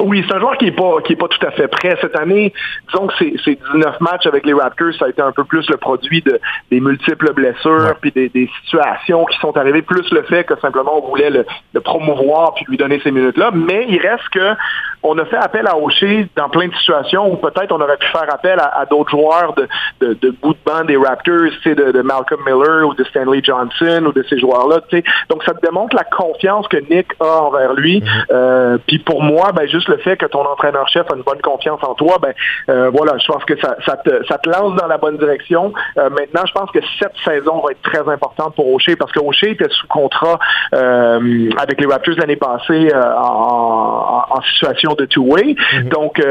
Oui, c'est un joueur qui est pas qui est pas tout à fait prêt cette année. Disons que ces, 19 matchs avec les Raptors, ça a été un peu plus le produit de des multiples blessures puis des, des, situations qui sont arrivées, plus le fait que simplement on voulait le, le promouvoir puis lui donner ces minutes-là. Mais il reste que on a fait appel à O'Shea dans plein de situations où peut-être on aurait pu faire appel à, d'autres joueurs de, de, de, bout de banc des Raptors, de, de Malcolm Miller ou de Stanley Johnson ou de ces joueurs-là. Donc ça te démontre la confiance que Nick a envers lui. Mm-hmm. euh, puis pour moi, ben juste le fait que ton entraîneur-chef a une bonne confiance en toi, ben euh, voilà, je pense que ça, ça, te, ça te lance dans la bonne direction. Euh, maintenant, je pense que cette saison va être très importante pour O'Shea parce que O'Shea était sous contrat euh, avec les Raptors l'année passée en, en situation de two-way. Mhm. Donc,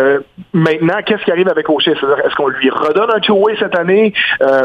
maintenant, qu'est-ce qui arrive avec O'Shea? Est-ce qu'on lui redonne un two-way cette année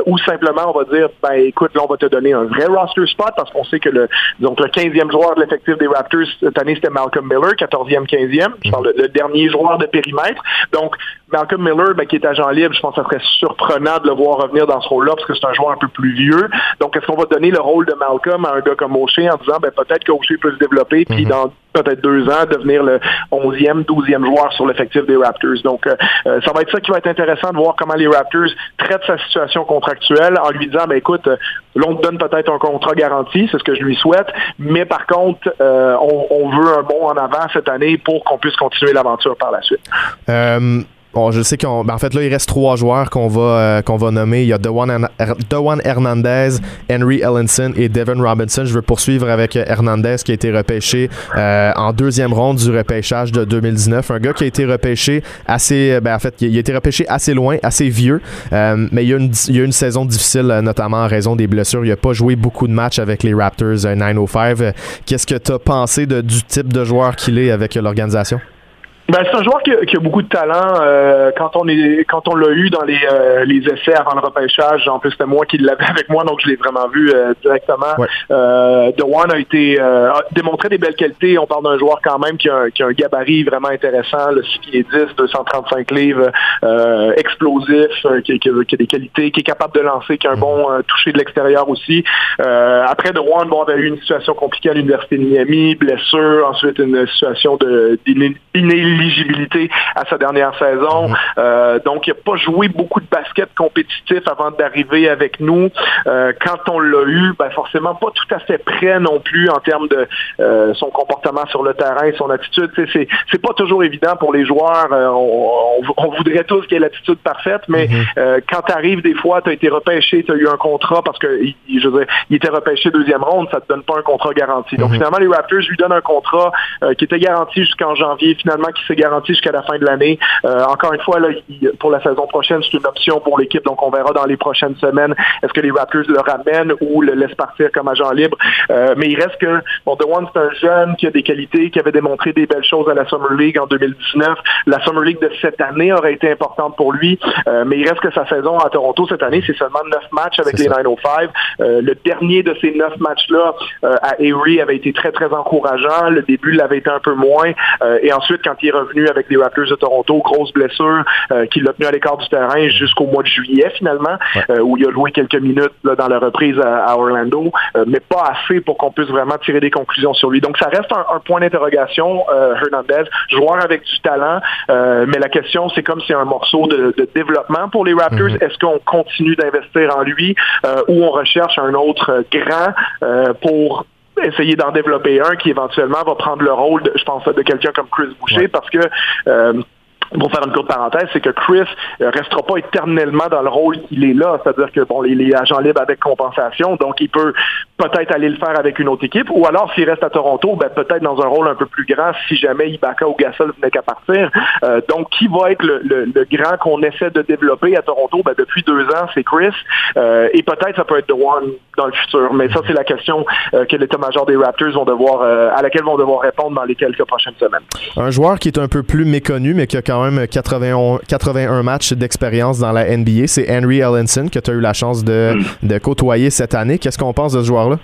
ou simplement on va dire, ben écoute, là, on va te donner un vrai roster spot parce qu'on sait que le, donc, le 15e joueur de l'effectif des Raptors cette année, c'était Malcolm Miller, 14e, 15e. Je parle le, dernier joueur de périmètre. Donc, Malcolm Miller, ben, qui est agent libre, je pense que ça serait surprenant de le voir revenir dans ce rôle-là parce que c'est un joueur un peu plus vieux. Donc, est-ce qu'on va donner le rôle de Malcolm à un gars comme O'Shea en disant, ben, peut-être qu'O'Shea peut se développer, puis mhm. dans peut-être deux ans, devenir le 11e, 12e joueur sur l'effectif des Raptors. Donc, euh, euh, ça va être ça qui va être intéressant de voir comment les Raptors traitent sa situation contractuelle en lui disant, ben écoute, euh, l'on te donne peut-être un contrat garanti, c'est ce que je lui souhaite, mais par contre, on, on, veut un bond en avant cette année pour qu'on puisse continuer l'aventure par la suite. Bon, je sais qu'en ben, fait là il reste trois joueurs qu'on va euh, qu'on va nommer. Il y a Dewan, Hernandez, Henry Ellenson et Devin Robinson. Je veux poursuivre avec Hernandez qui a été repêché euh, en deuxième ronde du repêchage de 2019. Un gars qui a été repêché assez, ben, en fait, il a été repêché assez loin, assez vieux, euh, mais il y, a une, il y a une saison difficile, notamment en raison des blessures. Il n'a pas joué beaucoup de matchs avec les Raptors 905. Qu'est-ce que tu as pensé de, du type de joueur qu'il est avec l'organisation? Ben, c'est un joueur qui a, beaucoup de talent. Euh, quand on est quand on l'a eu dans les, euh, les essais avant le repêchage, en plus c'était moi qui l'avais avec moi, donc je l'ai vraiment vu euh, directement. Ouais. Dewan a été a démontré des belles qualités. On parle d'un joueur quand même qui a, un, qui a un gabarit vraiment intéressant, le 6 pieds 10, 235 livres, explosif, qui, qui, a des qualités, qui est capable de lancer, qui a un bon toucher de l'extérieur aussi. après Dewan, bon, avait eu une situation compliquée à l'université de Miami, blessure, ensuite une situation de à sa dernière saison. Mhm. Euh, donc, il n'a pas joué beaucoup de basket compétitif avant d'arriver avec nous. Euh, quand on l'a eu, ben forcément pas tout à fait prêt non plus en termes de euh, son comportement sur le terrain, son attitude. C'est, c'est pas toujours évident pour les joueurs. On, on, voudrait tous qu'il ait l'attitude parfaite, mais mhm. quand tu arrives des fois, tu as été repêché, tu as eu un contrat parce que je veux dire, il était repêché deuxième ronde, ça te donne pas un contrat garanti. Donc mhm. finalement, les Raptors lui donnent un contrat qui était garanti jusqu'en janvier, finalement qui s'est garanti jusqu'à la fin de l'année. Euh, encore une fois, là, pour la saison prochaine, c'est une option pour l'équipe, donc on verra dans les prochaines semaines est-ce que les Raptors le ramènent ou le laissent partir comme agent libre. Euh, mais il reste que, bon, One, c'est un jeune qui a des qualités, qui avait démontré des belles choses à la Summer League en 2019. La Summer League de cette année aurait été importante pour lui, euh, mais il reste que sa saison à Toronto cette année, c'est seulement neuf matchs avec les 905. le dernier de ces neuf matchs-là à Erie avait été très, très encourageant. Le début l'avait été un peu moins. et ensuite, quand il est revenu avec les Raptors de Toronto, grosse blessure euh, qui l'a tenu à l'écart du terrain jusqu'au mois de juillet finalement, euh, où il a joué quelques minutes dans la reprise à, Orlando, euh, mais pas assez pour qu'on puisse vraiment tirer des conclusions sur lui. Donc ça reste un, point d'interrogation, Hernandez, joueur avec du talent, mais la question c'est comme c'est un morceau de, développement pour les Raptors. Mm-hmm. Est-ce qu'on continue d'investir en lui ou on recherche un autre grand pour essayer d'en développer un qui éventuellement va prendre le rôle, de, je pense, de quelqu'un comme Chris Boucher, parce que euh, pour faire une courte parenthèse, c'est que Chris euh, restera pas éternellement dans le rôle qu'il est là. C'est-à-dire que bon, les, les, agents libres avec compensation, donc il peut peut-être aller le faire avec une autre équipe, ou alors s'il reste à Toronto, ben, peut-être dans un rôle un peu plus grand si jamais Ibaka ou Gasol venait qu'à partir. Euh, donc, qui va être le, le, grand qu'on essaie de développer à Toronto? Ben, depuis deux ans, c'est Chris. Euh, et peut-être ça peut être The One dans le futur. Mais ça, c'est la question que l'état-major des Raptors vont devoir, à laquelle vont devoir répondre dans les quelques prochaines semaines. Un joueur qui est un peu plus méconnu, mais qui a quand quand même 81, 81 matchs d'expérience dans la NBA. C'est Henry Ellenson que tu as eu la chance de, de côtoyer cette année. Qu'est-ce qu'on pense de ce joueur-là?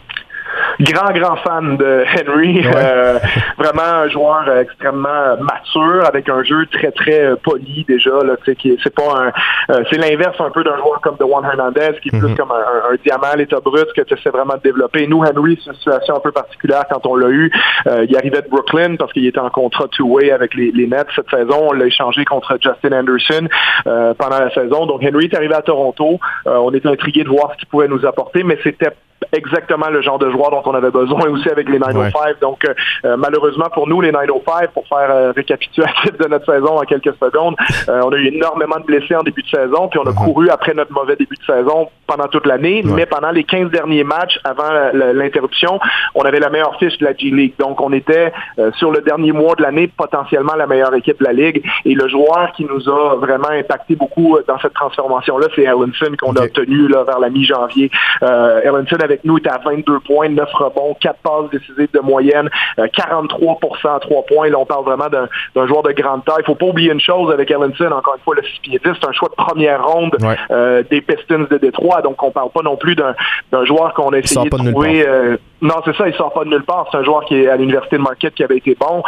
Grand, grand fan de Henry. Euh, vraiment un joueur extrêmement mature, avec un jeu très, très euh, poli déjà. Là, c'est pas un, euh, c'est l'inverse un peu d'un joueur comme Juan Hernandez, qui est plus mhm. comme un, diamant l'état brut que tu essaies vraiment de développer. Nous, Henry, c'est une situation un peu particulière quand on l'a eu. il arrivait de Brooklyn parce qu'il était en contrat two-way avec les, les, Nets cette saison. On l'a échangé contre Justin Anderson pendant la saison. Donc, Henry est arrivé à Toronto. on était intrigué de voir ce qu'il pouvait nous apporter, mais c'était exactement le genre de joueur dont on avait besoin aussi avec les 905. Donc, euh, euh, malheureusement pour nous, les 905, pour faire euh, récapitulatif de notre saison en quelques secondes, on a eu énormément de blessés en début de saison, puis on a uh-huh. couru après notre mauvais début de saison pendant toute l'année, mais pendant les 15 derniers matchs avant l'interruption, on avait la meilleure fiche de la G-League. Donc, on était sur le dernier mois de l'année potentiellement la meilleure équipe de la Ligue. Et le joueur qui nous a vraiment impacté beaucoup dans cette transformation-là, c'est Ellenson qu'on a obtenu là, vers la mi-janvier. Ellenson avec nous était à 22 points, 9 rebonds, 4 passes décisives de moyenne, 43 euh, à 3 points. Là, on parle vraiment d'un joueur de grande taille. Il faut pas oublier une chose avec Ellenson, encore une fois, le 6 pieds 10, c'est un choix de première ronde euh, des Pistons de Détroit. Donc, on parle pas non plus d'un joueur qu'on a essayé de trouver. Euh, non, c'est ça, il sort pas de nulle part. C'est un joueur qui est à l'université de Marquette qui avait été bon.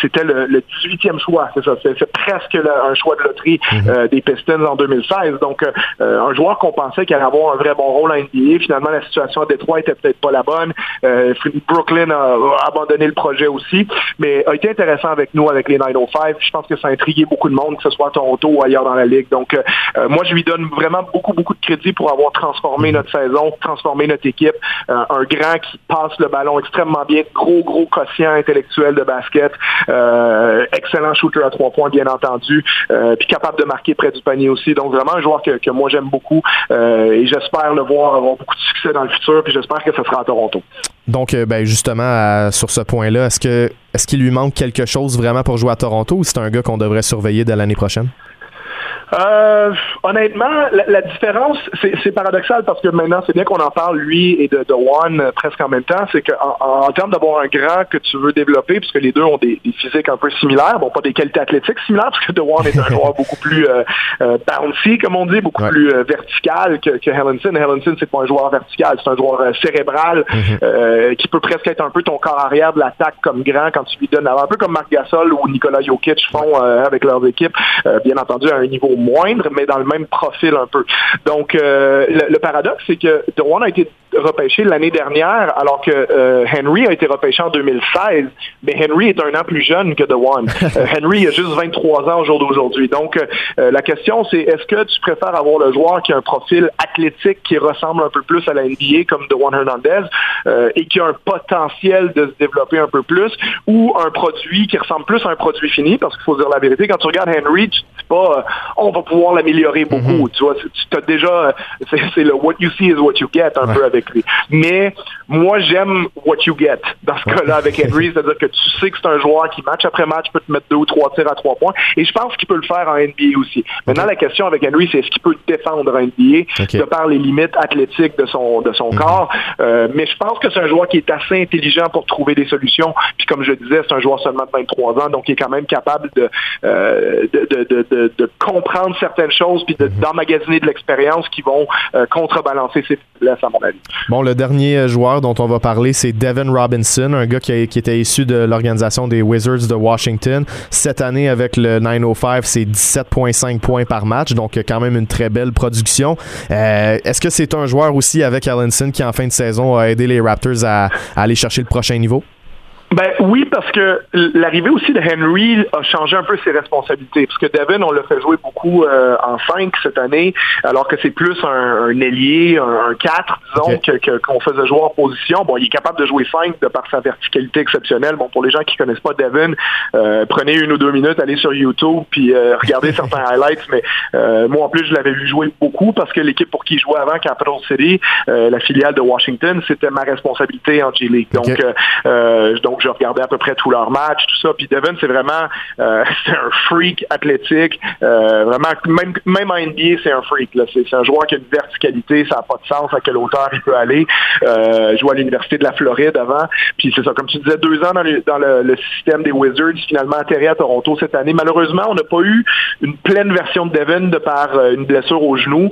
C'était le, 18e choix, c'est ça. C'est presque un choix de loterie mhm. des Pistons en 2016. Donc, un joueur qu'on pensait qu'il allait avoir un vrai bon rôle en NBA. Finalement, la situation à Détroit était peut-être pas la bonne. Euh, Brooklyn a, abandonné le projet aussi, mais a été intéressant avec nous, avec les 905. Je pense que ça a intrigué beaucoup de monde, que ce soit à Toronto ou ailleurs dans la ligue. Donc, euh, euh, moi, je lui donne vraiment beaucoup, beaucoup de crédit pour avoir transformé notre saison, transformé notre équipe. un grand qui passe le ballon extrêmement bien, gros, gros quotient intellectuel de basket, excellent shooter à trois points, bien entendu, puis capable de marquer près du panier aussi. Donc, vraiment un joueur que, moi, j'aime beaucoup et j'espère le voir avoir beaucoup de succès dans le futur, puis j'espère que ce sera à Toronto. Donc, euh, ben, justement, sur ce point-là, est-ce que est-ce qu'il lui manque quelque chose vraiment pour jouer à Toronto ou c'est un gars qu'on devrait surveiller dès l'année prochaine? Euh, honnêtement, la, différence, c'est paradoxal parce que maintenant, c'est bien qu'on en parle, lui et de, de One, euh, presque en même temps, c'est qu'en en, termes d'avoir un grand que tu veux développer, puisque les deux ont des, physiques un peu similaires, bon, pas des qualités athlétiques similaires, parce que The One est un joueur beaucoup plus euh, euh, bouncy, comme on dit, beaucoup plus vertical que, que Hellenson. Hellenson, c'est pas un joueur vertical, c'est un joueur cérébral mhm. qui peut presque être un peu ton corps arrière de l'attaque comme grand quand tu lui donnes, un peu comme Marc Gasol ou Nicolas Jokic font avec leurs équipes, bien entendu à un niveau moindre, mais dans le même profil un peu. Donc, euh, le, paradoxe, c'est que Dewan a été repêché l'année dernière, alors que euh, Henry a été repêché en 2016. Mais Henry est un an plus jeune que Dewan. Euh, Henry a juste 23 ans au jour d'aujourd'hui. Donc, la question, c'est est-ce que tu préfères avoir le joueur qui a un profil athlétique qui ressemble un peu plus à la NBA comme Dewan Hernandez et qui a un potentiel de se développer un peu plus, ou un produit qui ressemble plus à un produit fini, parce qu'il faut dire la vérité, quand tu regardes Henry, tu dis pas on va pouvoir l'améliorer beaucoup. Mhm. Tu vois, tu as déjà, c'est le what you see is what you get un peu avec Mais moi, j'aime what you get dans ce cas-là avec Henry, c'est-à-dire que tu sais que c'est un joueur qui match après match peut te mettre deux ou trois tirs à trois points. Et je pense qu'il peut le faire en NBA aussi. Maintenant, la question avec Henry, c'est est-ce qu'il peut défendre en NBA de par les limites athlétiques de son de son mhm. corps? Euh, mais je pense que c'est un joueur qui est assez intelligent pour trouver des solutions. Puis comme je disais, c'est un joueur seulement de 23 ans, donc il est quand même capable de, euh, de, de, de, de comprendre certaines choses puis mhm. d'emmagasiner de l'expérience qui vont euh, contrebalancer ses faiblesses, à mon avis. Bon, le dernier joueur dont on va parler, c'est Devin Robinson, un gars qui, était issu de l'organisation des Wizards de Washington. Cette année, avec le 905, c'est 17,5 points par match, donc quand même une très belle production. Euh, est-ce que c'est un joueur aussi avec Allenson qui, en fin de saison, a aidé les Raptors à aller chercher le prochain niveau? Ben oui, parce que l'arrivée aussi de Henry a changé un peu ses responsabilités. Parce que Devin, on l'a fait jouer beaucoup euh, en 5 cette année, alors que c'est plus un, un, ailier, un, 4, disons, que, qu'on faisait jouer en position. Bon, il est capable de jouer 5 de par sa verticalité exceptionnelle. Bon, pour les gens qui connaissent pas Devin, euh, prenez une ou deux minutes, allez sur YouTube, puis euh, regardez certains highlights. Mais moi, en plus, je l'avais vu jouer beaucoup parce que l'équipe pour qui il jouait avant, Capital City, la filiale de Washington, c'était ma responsabilité en G-League. Donc, donc donc je regardais à peu près tous leurs matchs, tout ça. Puis Devin, c'est vraiment c'est un freak athlétique. vraiment, même, même en NBA, c'est un freak. C'est un joueur qui a une verticalité, ça n'a pas de sens à quelle hauteur il peut aller. Euh, joue à l'Université de la Floride avant. Puis c'est ça, comme tu disais, deux ans dans, le, système des Wizards, finalement atterri à Toronto cette année. Malheureusement, on n'a pas eu une pleine version de Devin de par une blessure au genou,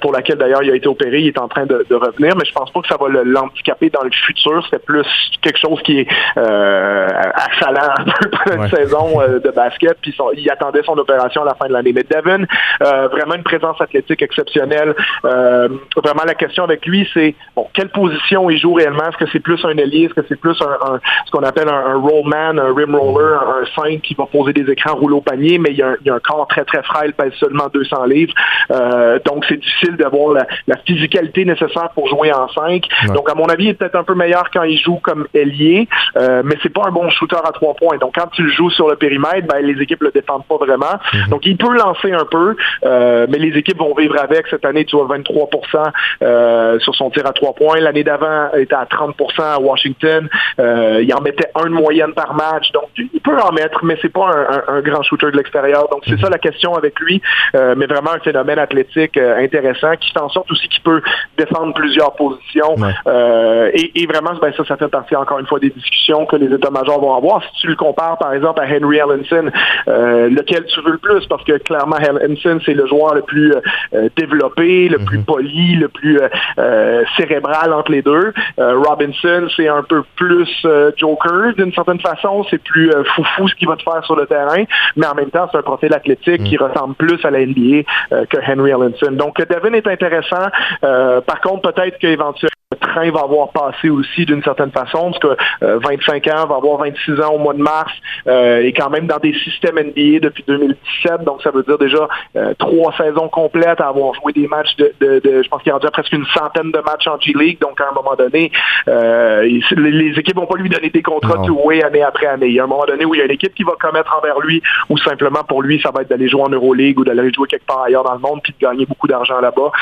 pour laquelle d'ailleurs il a été opéré, il est en train de, revenir, mais je pense pas que ça va l'handicaper dans le futur. C'est plus quelque chose qui est euh, affalant un peu pour une saison euh, de basket, puis il attendait son opération à la fin de l'année. Mais Devin, euh, vraiment une présence athlétique exceptionnelle. Euh, vraiment, la question avec lui, c'est bon, quelle position il joue réellement? Est-ce que c'est plus un ailier? Est-ce que c'est plus un, ce qu'on appelle un, rollman, un rim roller, un, 5 qui va poser des écrans rouleau panier, mais il y, a un, corps très, très frêle, pèse seulement 200 livres. donc, c'est difficile d'avoir la, la, physicalité nécessaire pour jouer en 5. Donc, à mon avis, il est peut-être un peu meilleur quand il joue comme ailier, euh, mais c'est pas un bon shooter à trois points. Donc, quand tu le joues sur le périmètre, ben, les équipes le défendent pas vraiment. Mhm. Donc, il peut lancer un peu, euh, mais les équipes vont vivre avec. Cette année, tu vois, 23% euh, sur son tir à trois points. L'année d'avant, il était à 30% à Washington. Euh, il en mettait un de moyenne par match. Donc, il peut en mettre, mais c'est pas un, grand shooter de l'extérieur. Donc, c'est mhm. ça la question avec lui. mais vraiment un phénomène athlétique intéressant qui fait en sorte aussi qu'il peut défendre plusieurs positions. Et, et, vraiment, ben, ça, ça fait partie encore une fois des discussions que les états-majors vont avoir. Si tu le compares, par exemple, à Henry Ellenson, euh, lequel tu veux le plus, parce que clairement, Ellenson, c'est le joueur le plus euh, développé, le plus mhm. poli, le plus euh, cérébral entre les deux. Robinson, c'est un peu plus joker d'une certaine façon, c'est plus foufou ce qu'il va te faire sur le terrain, mais en même temps, c'est un profil athlétique qui mhm. ressemble plus à la NBA que Henry Ellenson. Donc, Devin est intéressant. par contre, peut-être qu'éventuellement, le train va avoir passé aussi d'une certaine façon, parce que 25 euh, ans, va avoir 26 ans au mois de mars, euh, et quand même dans des systèmes NBA depuis 2017, donc ça veut dire déjà euh, trois saisons complètes à avoir joué des matchs de, je pense qu'il y a déjà presque une centaine de matchs en G-League, donc à un moment donné, les, équipes vont pas lui donner des contrats two-way année après année. Il y a un moment donné où il y a une équipe qui va commettre envers lui, ou simplement pour lui, ça va être d'aller jouer en Euroleague ou d'aller jouer quelque part ailleurs dans le monde, puis de gagner beaucoup d'argent là-bas.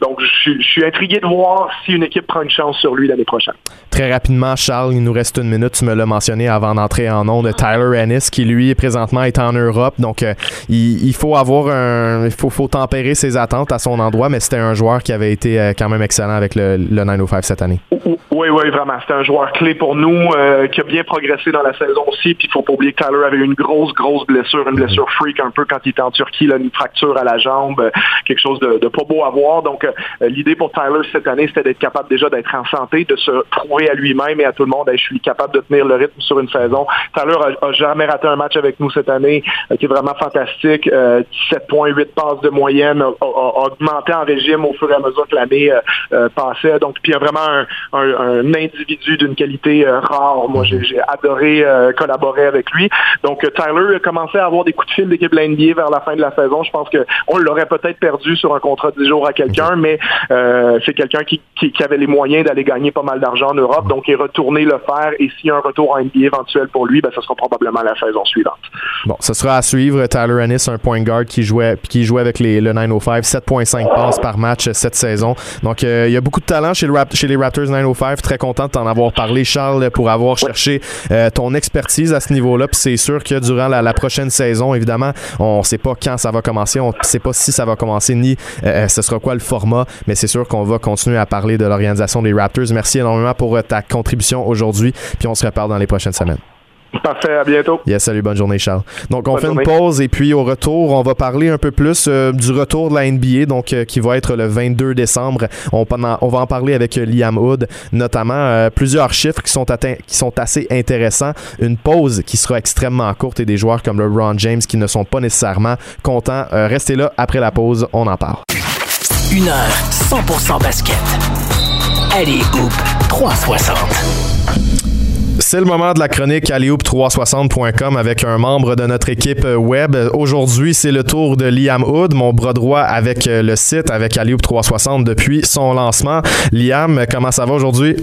donc je, je suis intrigué de voir si une équipe une chance sur lui l'année prochaine. Très rapidement, Charles, il nous reste une minute. Tu me l'as mentionné avant d'entrer en nom de Tyler Ennis, qui lui, présentement, est en Europe. Donc, euh, il, faut avoir un. Il faut, faut, tempérer ses attentes à son endroit, mais c'était un joueur qui avait été euh, quand même excellent avec le, le 905 cette année. Oui, oui, vraiment. C'était un joueur clé pour nous, euh, qui a bien progressé dans la saison aussi. Puis il faut pas oublier que Tyler avait une grosse, grosse blessure, une blessure freak un peu quand il était en Turquie, là, une fracture à la jambe, quelque chose de, de pas beau à voir. Donc, l'idée pour Tyler cette année, c'était d'être capable déjà d'être en santé, de se prouver à lui-même et à tout le monde, je suis capable de tenir le rythme sur une saison. Tyler a, jamais raté un match avec nous cette année, qui est vraiment fantastique. 17 euh, points, 8 passes de moyenne, a, augmenté en régime au fur et à mesure que l'année euh, euh, passait. Donc, puis il y a vraiment un, individu d'une qualité rare. Moi, j'ai adoré collaborer avec lui. Donc, Tyler a commencé à avoir des coups de fil d'équipe NBA vers la fin de la saison. Je pense qu'on l'aurait peut-être perdu sur un contrat de 10 jours à quelqu'un, mais c'est quelqu'un qui, qui, avait les moyens d'aller gagner pas mal d'argent en Europe, donc il est retourné le faire. Et s'il y a un retour en NBA éventuel pour lui, ben, ce sera probablement la saison suivante. Bon, ce sera à suivre. Tyler Ennis, un point guard qui jouait, qui jouait avec les, le 905, 7.5 passes par match cette saison. Donc, euh, il y a beaucoup de talent chez, le chez les Raptors 905. Très content de t'en avoir parlé, Charles, pour avoir cherché euh, ton expertise à ce niveau-là. Puis c'est sûr que durant la, prochaine saison, évidemment, on ne sait pas quand ça va commencer, on ne sait pas si ça va commencer, ni euh, ce sera quoi le format, mais c'est sûr qu'on va continuer à parler de l'organisation des Raptors. Merci énormément pour ta contribution aujourd'hui, puis on se reparle dans les prochaines semaines. Parfait, à bientôt. Yes, salut, bonne journée, Charles. Donc, on fait une pause et puis au retour, on va parler un peu plus euh, du retour de la NBA, donc euh, qui va être le 22 décembre. On, on va en parler avec euh, Liam Hood, notamment plusieurs chiffres qui sont, atteints, qui sont assez intéressants. Une pause qui sera extrêmement courte et des joueurs comme le Ron James qui ne sont pas nécessairement contents. restez là, après la pause, on en parle. Une heure 100% basket. Allez, Hoop 360. C'est le moment de la chronique alleyhoop360.com avec un membre de notre équipe web. Aujourd'hui, c'est le tour de Liam Hood, mon bras droit avec le site, avec Alleyhoop360 depuis son lancement. Liam, comment ça va aujourd'hui?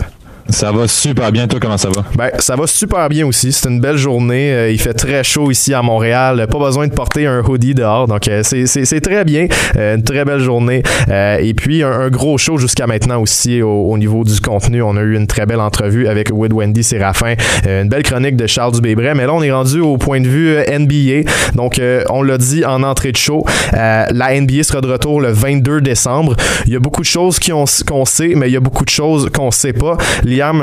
Ça va super bien. Toi, comment ça va? Ben, ça va super bien aussi. C'est une belle journée. Euh, il fait très chaud ici à Montréal. Pas besoin de porter un hoodie dehors. Donc, euh, c'est très bien. Euh, une très belle journée. et puis, un, gros show jusqu'à maintenant aussi au, niveau du contenu. On a eu une très belle entrevue avec Wood Wendy Séraphin. une belle chronique de Charles Dubébret. Mais là, on est rendu au point de vue NBA. Donc, on l'a dit en entrée de show. la NBA sera de retour le 22 décembre. Il y a beaucoup de choses qu'on sait, mais il y a beaucoup de choses qu'on sait pas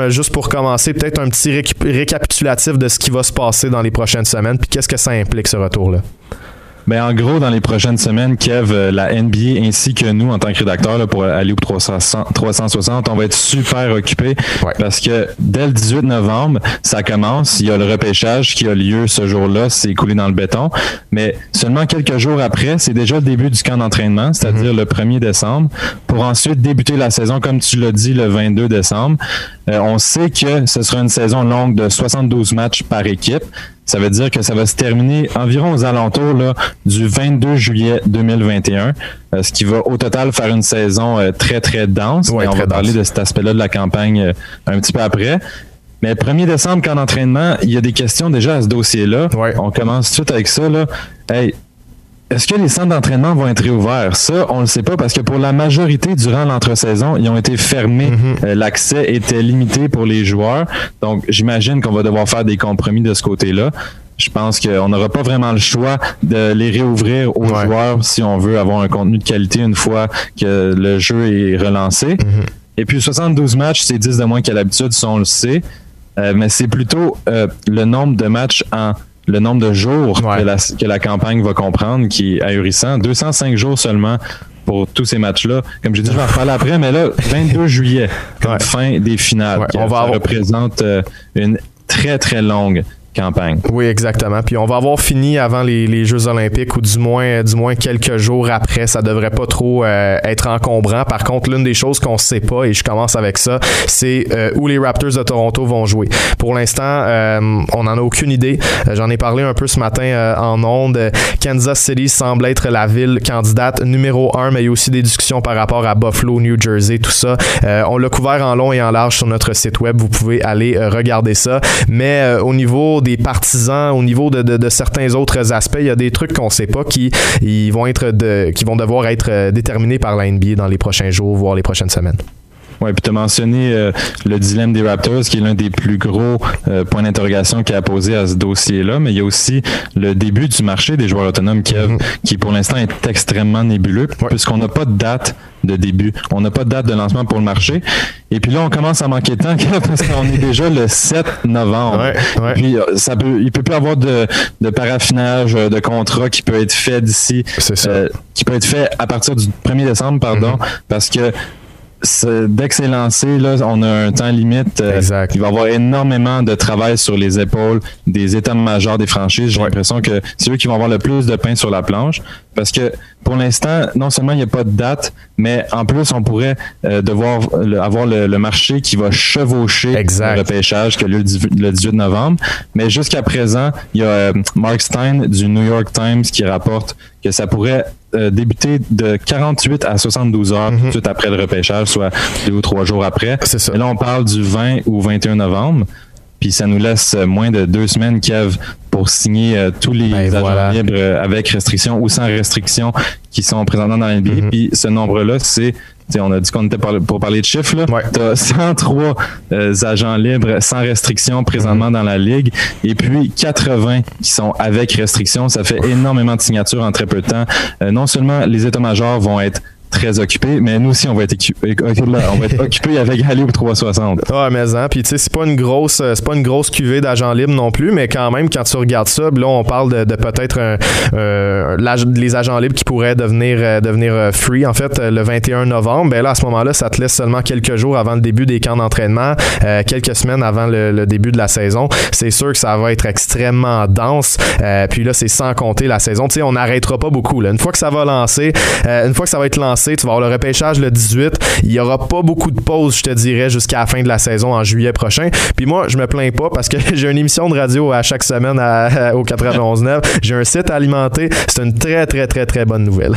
juste pour commencer, peut-être un petit récapitulatif de ce qui va se passer dans les prochaines semaines, puis qu'est-ce que ça implique ce retour-là? Ben, en gros, dans les prochaines semaines, Kev, euh, la NBA ainsi que nous, en tant que rédacteurs pour aller 360, on va être super occupés parce que dès le 18 novembre, ça commence. Il y a le repêchage qui a lieu ce jour-là. C'est coulé dans le béton. Mais seulement quelques jours après, c'est déjà le début du camp d'entraînement, c'est-à-dire mhm. le 1er décembre, pour ensuite débuter la saison, comme tu l'as dit, le 22 décembre. Euh, on sait que ce sera une saison longue de 72 matchs par équipe. Ça veut dire que ça va se terminer environ aux alentours là, du 22 juillet 2021, euh, ce qui va au total faire une saison euh, très, très dense. on va parler de cet aspect-là de la campagne euh, un petit peu après. Mais le 1er décembre, quand entraînement, il y a des questions déjà à ce dossier-là. On commence tout de suite avec ça. Là. Hey, est-ce que les centres d'entraînement vont être réouverts? Ça, on ne le sait pas parce que pour la majorité, durant l'entre-saison, ils ont été fermés. Mhm. Euh, l'accès était limité pour les joueurs. Donc, j'imagine qu'on va devoir faire des compromis de ce côté-là. Je pense qu'on n'aura pas vraiment le choix de les réouvrir aux joueurs si on veut avoir un contenu de qualité une fois que le jeu est relancé. Mhm. Et puis 72 matchs, c'est 10 de moins qu'à l'habitude, ça on le sait. Euh, mais c'est plutôt euh, le nombre de matchs en le nombre de jours que, la, campagne va comprendre qui est ahurissant. 205 jours seulement pour tous ces matchs-là. Comme j'ai dit, je vais en reparler après, mais là, 22 juillet, fin des finales. on va représente euh, une très, très longue Oui, exactement. Puis on va avoir fini avant les, Jeux olympiques ou du moins, du moins quelques jours après. Ça devrait pas trop euh, être encombrant. Par contre, l'une des choses qu'on sait pas, et je commence avec ça, c'est euh, où les Raptors de Toronto vont jouer. Pour l'instant, euh, on n'en a aucune idée. J'en ai parlé un peu ce matin en ondes. Kansas City semble être la ville candidate numéro un, mais il y a aussi des discussions par rapport à Buffalo, New Jersey, tout ça. on l'a couvert en long et en large sur notre site web. Vous pouvez aller regarder ça. Mais au niveau des partisans, au niveau de, certains autres aspects, il y a des trucs qu'on sait pas qui vont être qui vont devoir être euh, déterminés par la NBA dans les prochains jours, voire les prochaines semaines. Oui, puis tu as mentionné euh, le dilemme des Raptors, qui est l'un des plus gros euh, points d'interrogation qui a posé à ce dossier-là, mais il y a aussi le début du marché des joueurs autonomes, mm-hmm. qui pour l'instant est extrêmement nébuleux, puisqu'on n'a pas de date de début. On n'a pas de date de lancement pour le marché. Et puis là, on commence à manquer de temps parce qu'on est déjà le 7 novembre. Ouais, Puis euh, ça peut, il peut plus avoir de, de paraffinage de contrat qui peut être fait d'ici, qui peut être fait à partir du 1er décembre, pardon, mm-hmm. parce que dès que c'est lancé, là, on a un temps limite. Euh, il va y avoir énormément de travail sur les épaules des états-majors des franchises. J'ai l'impression que c'est eux qui vont avoir le plus de pain sur la planche. Parce que pour l'instant, non seulement il n'y a pas de date, mais en plus, on pourrait euh, devoir avoir le, marché qui va chevaucher le repêchage qui a lieu le 18 novembre. Mais jusqu'à présent, il y a euh, Mark Stein du New York Times qui rapporte que ça pourrait euh, débuter de 48 à 72 heures mhm. tout de suite après le repêchage, soit deux ou trois jours après. C'est ça. Et là, on parle du 20 ou 21 novembre. Puis ça nous laisse moins de deux semaines, Kev, pour signer euh, tous les ben, agents libres euh, avec restriction ou sans restriction qui sont présents dans la NBA. Mhm. Puis ce nombre-là, c'est on a dit qu'on était pour parler de chiffres. Tu as 103 agents libres sans restriction présentement dans la ligue et puis 80 qui sont avec restriction. Ça fait énormément de signatures en très peu de temps. Euh, non seulement les états-majors vont être très occupé, mais nous aussi on va être va être occupé avec Hollywood 360. Ah mais hein, puis tu sais c'est pas une grosse c'est pas une grosse cuvée d'agents libres non plus, mais quand même quand tu regardes ça, là on parle de, peut-être euh, les agents libres qui pourraient devenir euh, devenir euh, free en fait le 21 novembre. Ben là à ce moment-là, ça te laisse seulement quelques jours avant le début des camps d'entraînement, quelques semaines avant le, début de la saison. C'est sûr que ça va être extrêmement dense. puis là c'est sans compter la saison. Tu sais on n'arrêtera pas beaucoup là. Une fois que ça va lancer, une fois que ça va être lancé tu vas avoir le repêchage le 18. Il n'y aura pas beaucoup de pauses, je te dirais, jusqu'à la fin de la saison en juillet prochain. Puis moi, je me plains pas parce que j'ai une émission de radio à chaque semaine au 91.9. J'ai un site alimenté. C'est une très, très, très, très bonne nouvelle.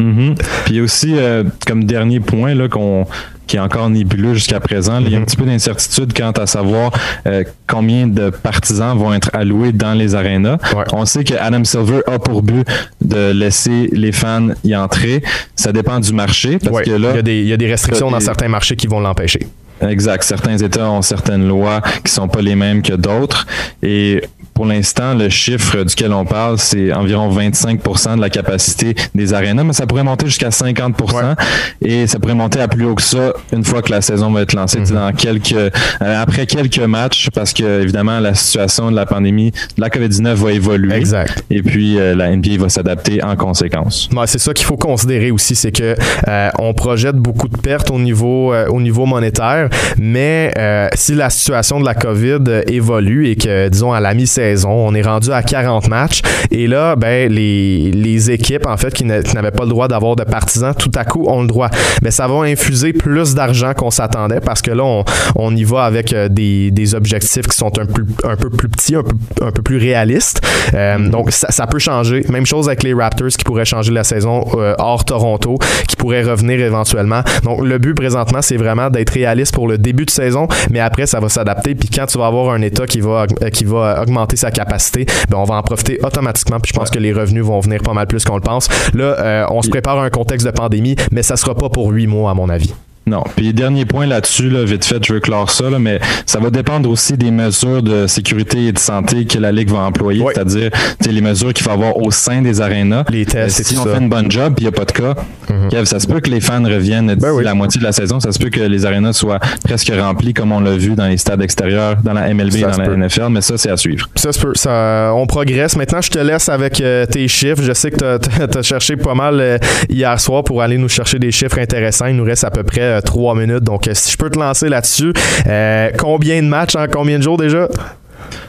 Mm-hmm. Puis aussi, euh, comme dernier point là, qu'on qui est encore nébuleux jusqu'à présent. Il y a un mhm. petit peu d'incertitude quant à savoir euh, combien de partisans vont être alloués dans les arénas. On sait que Adam Silver a pour but de laisser les fans y entrer. Ça dépend du marché parce que là, il y, a des, restrictions dans certains marchés qui vont l'empêcher. Exact. Certains États ont certaines lois qui sont pas les mêmes que d'autres. Et pour l'instant, le chiffre duquel on parle, c'est environ 25% de la capacité des arénas, mais ça pourrait monter jusqu'à 50% et ça pourrait monter à plus haut que ça une fois que la saison va être lancée, mm-hmm. dans quelques euh, après quelques matchs, parce que évidemment la situation de la pandémie de la COVID-19 va évoluer. Exact. Et puis euh, la NBA va s'adapter en conséquence. c'est ça qu'il faut considérer aussi, c'est que euh, on projette beaucoup de pertes au niveau au niveau monétaire, mais si la situation de la COVID évolue et que disons à la mi-saison on est rendu à 40 matchs. Et là, ben, les, les équipes, en fait, qui n'avaient pas le droit d'avoir de partisans, tout à coup ont le droit. Mais ça va infuser plus d'argent qu'on s'attendait parce que là, on, on, y va avec euh, des, des, objectifs qui sont un peu, un peu plus petits, un peu, un peu plus réalistes. Euh, mm-hmm. donc, ça, ça, peut changer. Même chose avec les Raptors qui pourraient changer la saison euh, hors Toronto, qui pourraient revenir éventuellement. Donc, le but présentement, c'est vraiment d'être réaliste pour le début de saison, mais après, ça va s'adapter. Puis quand tu vas avoir un État qui va, qui va augmenter sa capacité, ben on va en profiter automatiquement. Puis je pense que les revenus vont venir pas mal plus qu'on le pense. Là, euh, on se prépare à un contexte de pandémie, mais ça sera pas pour huit mois, à mon avis. Non. Puis dernier point là-dessus, là, vite fait, je veux clore ça, là, mais ça va dépendre aussi des mesures de sécurité et de santé que la Ligue va employer, c'est-à-dire les mesures qu'il va avoir au sein des arénas. Les tests. Euh, si on fait une bonne job, puis il n'y a pas de cas, mhm. ça se peut que les fans reviennent ben la moitié de la saison, ça se peut que les arénas soient presque remplis comme on l'a vu dans les stades extérieurs, dans la MLB, dans la NFL, mais ça, c'est à suivre. Ça se peut. Ça, on progresse. Maintenant, je te laisse avec euh, tes chiffres. Je sais que tu as, cherché pas mal euh, hier soir pour aller nous chercher des chiffres intéressants. Il nous reste à peu près trois minutes. Donc, euh, si je peux te lancer là-dessus, euh, combien de matchs en combien de jours déjà?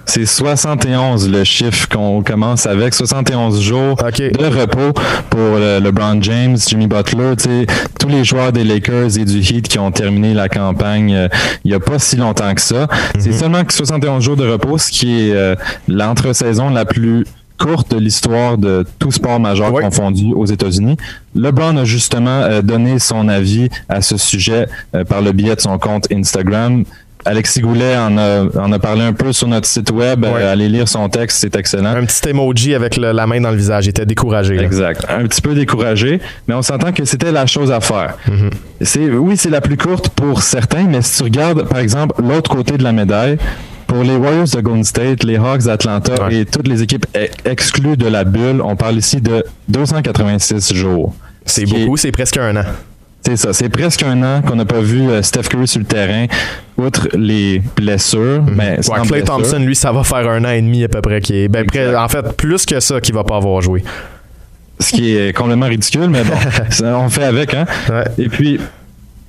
C'est 71 le chiffre qu'on commence avec. 71 jours de repos pour le, LeBron James, Jimmy Butler, tous les joueurs des Lakers et du Heat qui ont terminé la campagne euh, il n'y a pas si longtemps que ça. C'est mhm. seulement que 71 jours de repos, ce qui est l'entre-saison la plus courte de l'histoire de tout sport majeur confondu aux États-Unis. LeBron a justement euh, donné son avis à ce sujet euh, par le biais de son compte Instagram. Alexis Goulet en a, parlé un peu sur notre site web. Euh, allez lire son texte, c'est excellent. Un petit emoji avec la main dans le visage. Il était découragé. Exact. Un petit peu découragé, mais on s'entend que c'était la chose à faire. C'est, oui, c'est la plus courte pour certains, mais si tu regardes, par exemple, l'autre côté de la médaille, pour les Warriors de Golden State, les Hawks d'Atlanta et toutes les équipes exclues de la bulle, on parle ici de 286 jours. C'est beaucoup, c'est presque un an. C'est ça, c'est presque un an qu'on n'a pas vu euh, Steph Curry sur le terrain, outre les blessures. Mhm. Mais Clay Thompson, lui, ça va faire un an et demi à peu près. Qui est, ben, en fait, plus que ça qu'il va pas avoir joué. Ce qui est complètement ridicule, mais bon, on fait avec. Hein? Et puis,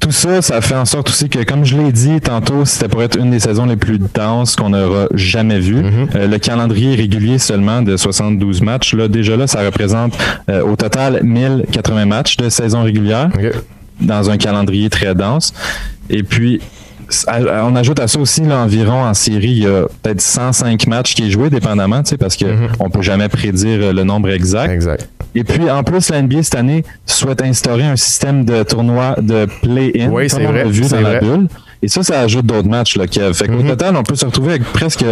tout ça, ça fait en sorte aussi que, comme je l'ai dit tantôt, c'était pour être une des saisons les plus denses qu'on aura jamais vues. Mhm. Euh, le calendrier régulier seulement de 72 matchs, là, déjà là, ça représente euh, au total 1080 matchs de saison régulière dans un calendrier très dense. Et puis, on ajoute à ça aussi l'environ en série, il y a peut-être 105 matchs qui est joué, dépendamment, parce qu'on mhm. ne peut jamais prédire le nombre exact. Exact. Et puis, en plus, la NBA cette année souhaite instaurer un système de tournoi de play-in, oui, vu dans la bulle. Et ça, ça ajoute d'autres matchs, là, Kev. Fait qu'au mhm. total, on peut se retrouver avec presque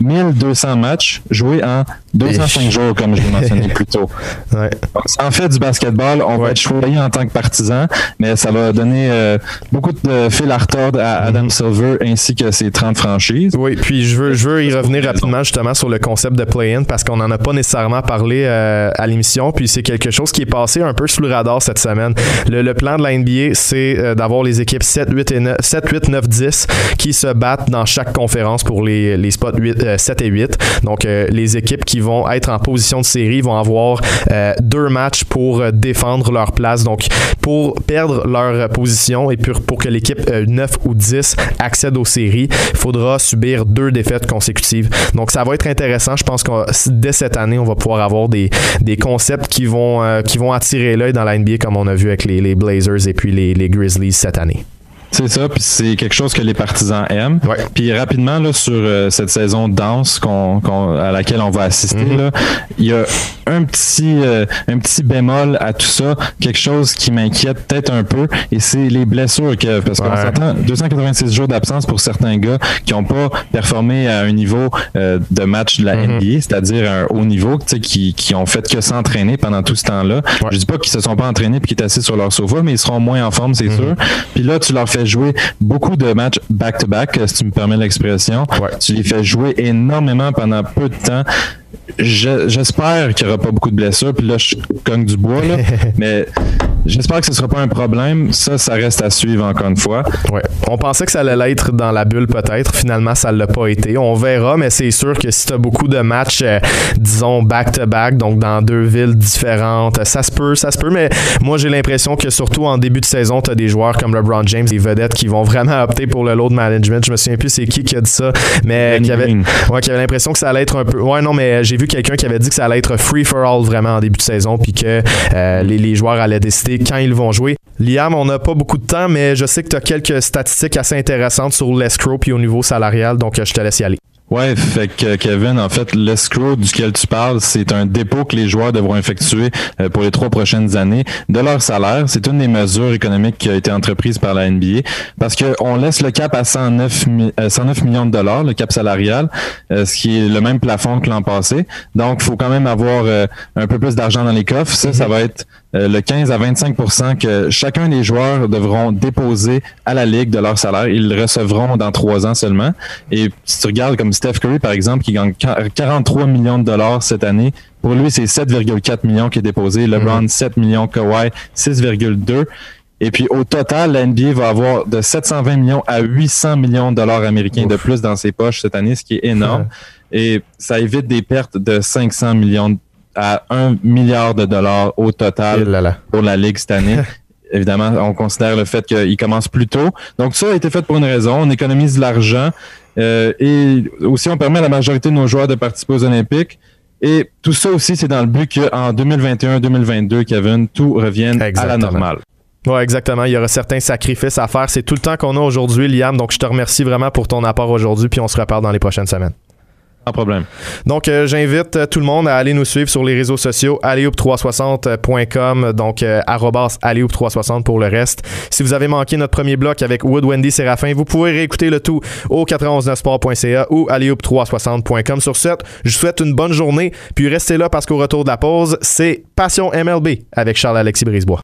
1200 matchs joués en 205 jours, comme je l'ai mentionné plus tôt. Ouais. en fait du basketball, on va être choyé en tant que partisan, mais ça va donner euh, beaucoup de fil à retordre à Adam mhm. Silver ainsi que ses 30 franchises. Oui, puis je veux, je veux y revenir rapidement justement sur le concept de play-in parce qu'on n'en a pas nécessairement parlé euh, à l'émission, puis c'est quelque chose qui est passé un peu sous le radar cette semaine. Le, plan de la NBA, c'est euh, d'avoir les équipes 7, 8, et 9, 7, 8, 9, 10 qui se battent dans chaque conférence pour les, les spots 8, 7 et 8. Donc, les équipes qui vont être en position de série vont avoir euh, deux matchs pour euh, défendre leur place. Donc, pour perdre leur position et pour, pour que l'équipe 9 euh, ou 10 accède aux séries, il faudra subir deux défaites consécutives. Donc, ça va être intéressant. Je pense que dès cette année, on va pouvoir avoir des, des concepts qui vont, qui vont attirer l'œil dans la NBA comme on a vu avec les, Blazers et puis les Grizzlies cette année. C'est ça, puis c'est quelque chose que les partisans aiment. Puis rapidement, là, sur euh, cette saison de danse qu'on, à laquelle on va assister, mhm. là, il y a un petit, euh, un petit bémol à tout ça, quelque chose qui m'inquiète peut-être un peu, et c'est les blessures, que, parce qu'on s'entend 286 jours d'absence pour certains gars qui n'ont pas performé à un niveau euh, de match de la mhm. NBA, c'est-à-dire un haut niveau, qui, qui ont fait que s'entraîner pendant tout ce temps-là. Je dis pas qu'ils se sont pas entraînés puis qu'ils étaient assis sur leur sofa, mais ils seront moins en forme, c'est mhm. sûr. Puis là, tu leur fais jouer beaucoup de matchs back-to-back, si tu me permets l'expression. Tu les fais jouer énormément pendant peu de temps. J'espère qu'il n'y aura pas beaucoup de blessures. Puis là, je cogne du bois. Là, mais j'espère que ce ne sera pas un problème. Ça, ça reste à suivre encore une fois. Ouais. On pensait que ça allait l'être dans la bulle peut-être. Finalement, ça ne l'a pas été. On verra, mais c'est sûr que si tu as beaucoup de matchs, euh, disons, back-to-back, donc dans deux villes différentes, ça se peut, ça se peut. Mais moi, j'ai l'impression que surtout en début de saison, tu as des joueurs comme LeBron James, des vedettes qui vont vraiment opter pour le load management. Je me souviens plus c'est qui qui a dit ça, mais qui avait, ouais, qui avait l'impression que ça allait être un peu. Ouais, non, mais j'ai vu quelqu'un qui avait dit que ça allait être free for all vraiment en début de saison, puis que euh, les, joueurs allaient décider quand ils vont jouer. Liam, on n'a pas beaucoup de temps, mais je sais que tu as quelques statistiques assez intéressantes sur l'escrow puis au niveau salarial, donc je te laisse y aller. Ouais, fait que Kevin, en fait, l'escrow duquel tu parles, c'est un dépôt que les joueurs devront effectuer euh, pour les trois prochaines années de leur salaire. C'est une des mesures économiques qui a été entreprise par la NBA parce qu'on laisse le cap à 109, 109 euh, millions de dollars, le cap salarial, euh, ce qui est le même plafond que l'an passé. Donc, il faut quand même avoir un peu plus d'argent dans les coffres. Ça, ça va être le 15 à 25% que chacun des joueurs devront déposer à la Ligue de leur salaire. Ils le recevront dans trois ans seulement. Et si tu regardes comme Steph Curry, par exemple, qui gagne 43 millions de dollars cette année. Pour lui, c'est 7,4 millions qui est déposé. LeBron, 7 mhm. millions. Kawhi, 6,2. Et puis au total, la NBA va avoir de 720 millions à 800 millions de dollars américains de plus dans ses poches cette année, ce qui est énorme. Et ça évite des pertes de 500 millions à 1 milliard de dollars au total pour la Ligue cette année. Évidemment, on considère le fait qu'il commence plus tôt. Donc ça a été fait pour une raison. On économise de l'argent. Euh, et aussi, on permet à la majorité de nos joueurs de participer aux Olympiques. Et tout ça aussi, c'est dans le but qu'en 2021-2022, Kevin, tout revienne à la normale. Oui, exactement. Il y aura certains sacrifices à faire. C'est tout le temps qu'on a aujourd'hui, Liam. Donc, je te remercie vraiment pour ton apport aujourd'hui. Puis, on se reparle dans les prochaines semaines Donc, euh, j'invite euh, tout le monde à aller nous suivre sur les réseaux sociaux, alleyhoop360.com, donc euh, 360 pour le reste. Si vous avez manqué notre premier bloc avec Wood, Wendy, Séraphin, vous pouvez réécouter le tout au 919sport.ca ou alleyhoop360.com. Sur ce, je vous souhaite une bonne journée, puis restez là parce qu'au retour de la pause, c'est Passion MLB avec Charles-Alexis Brisebois.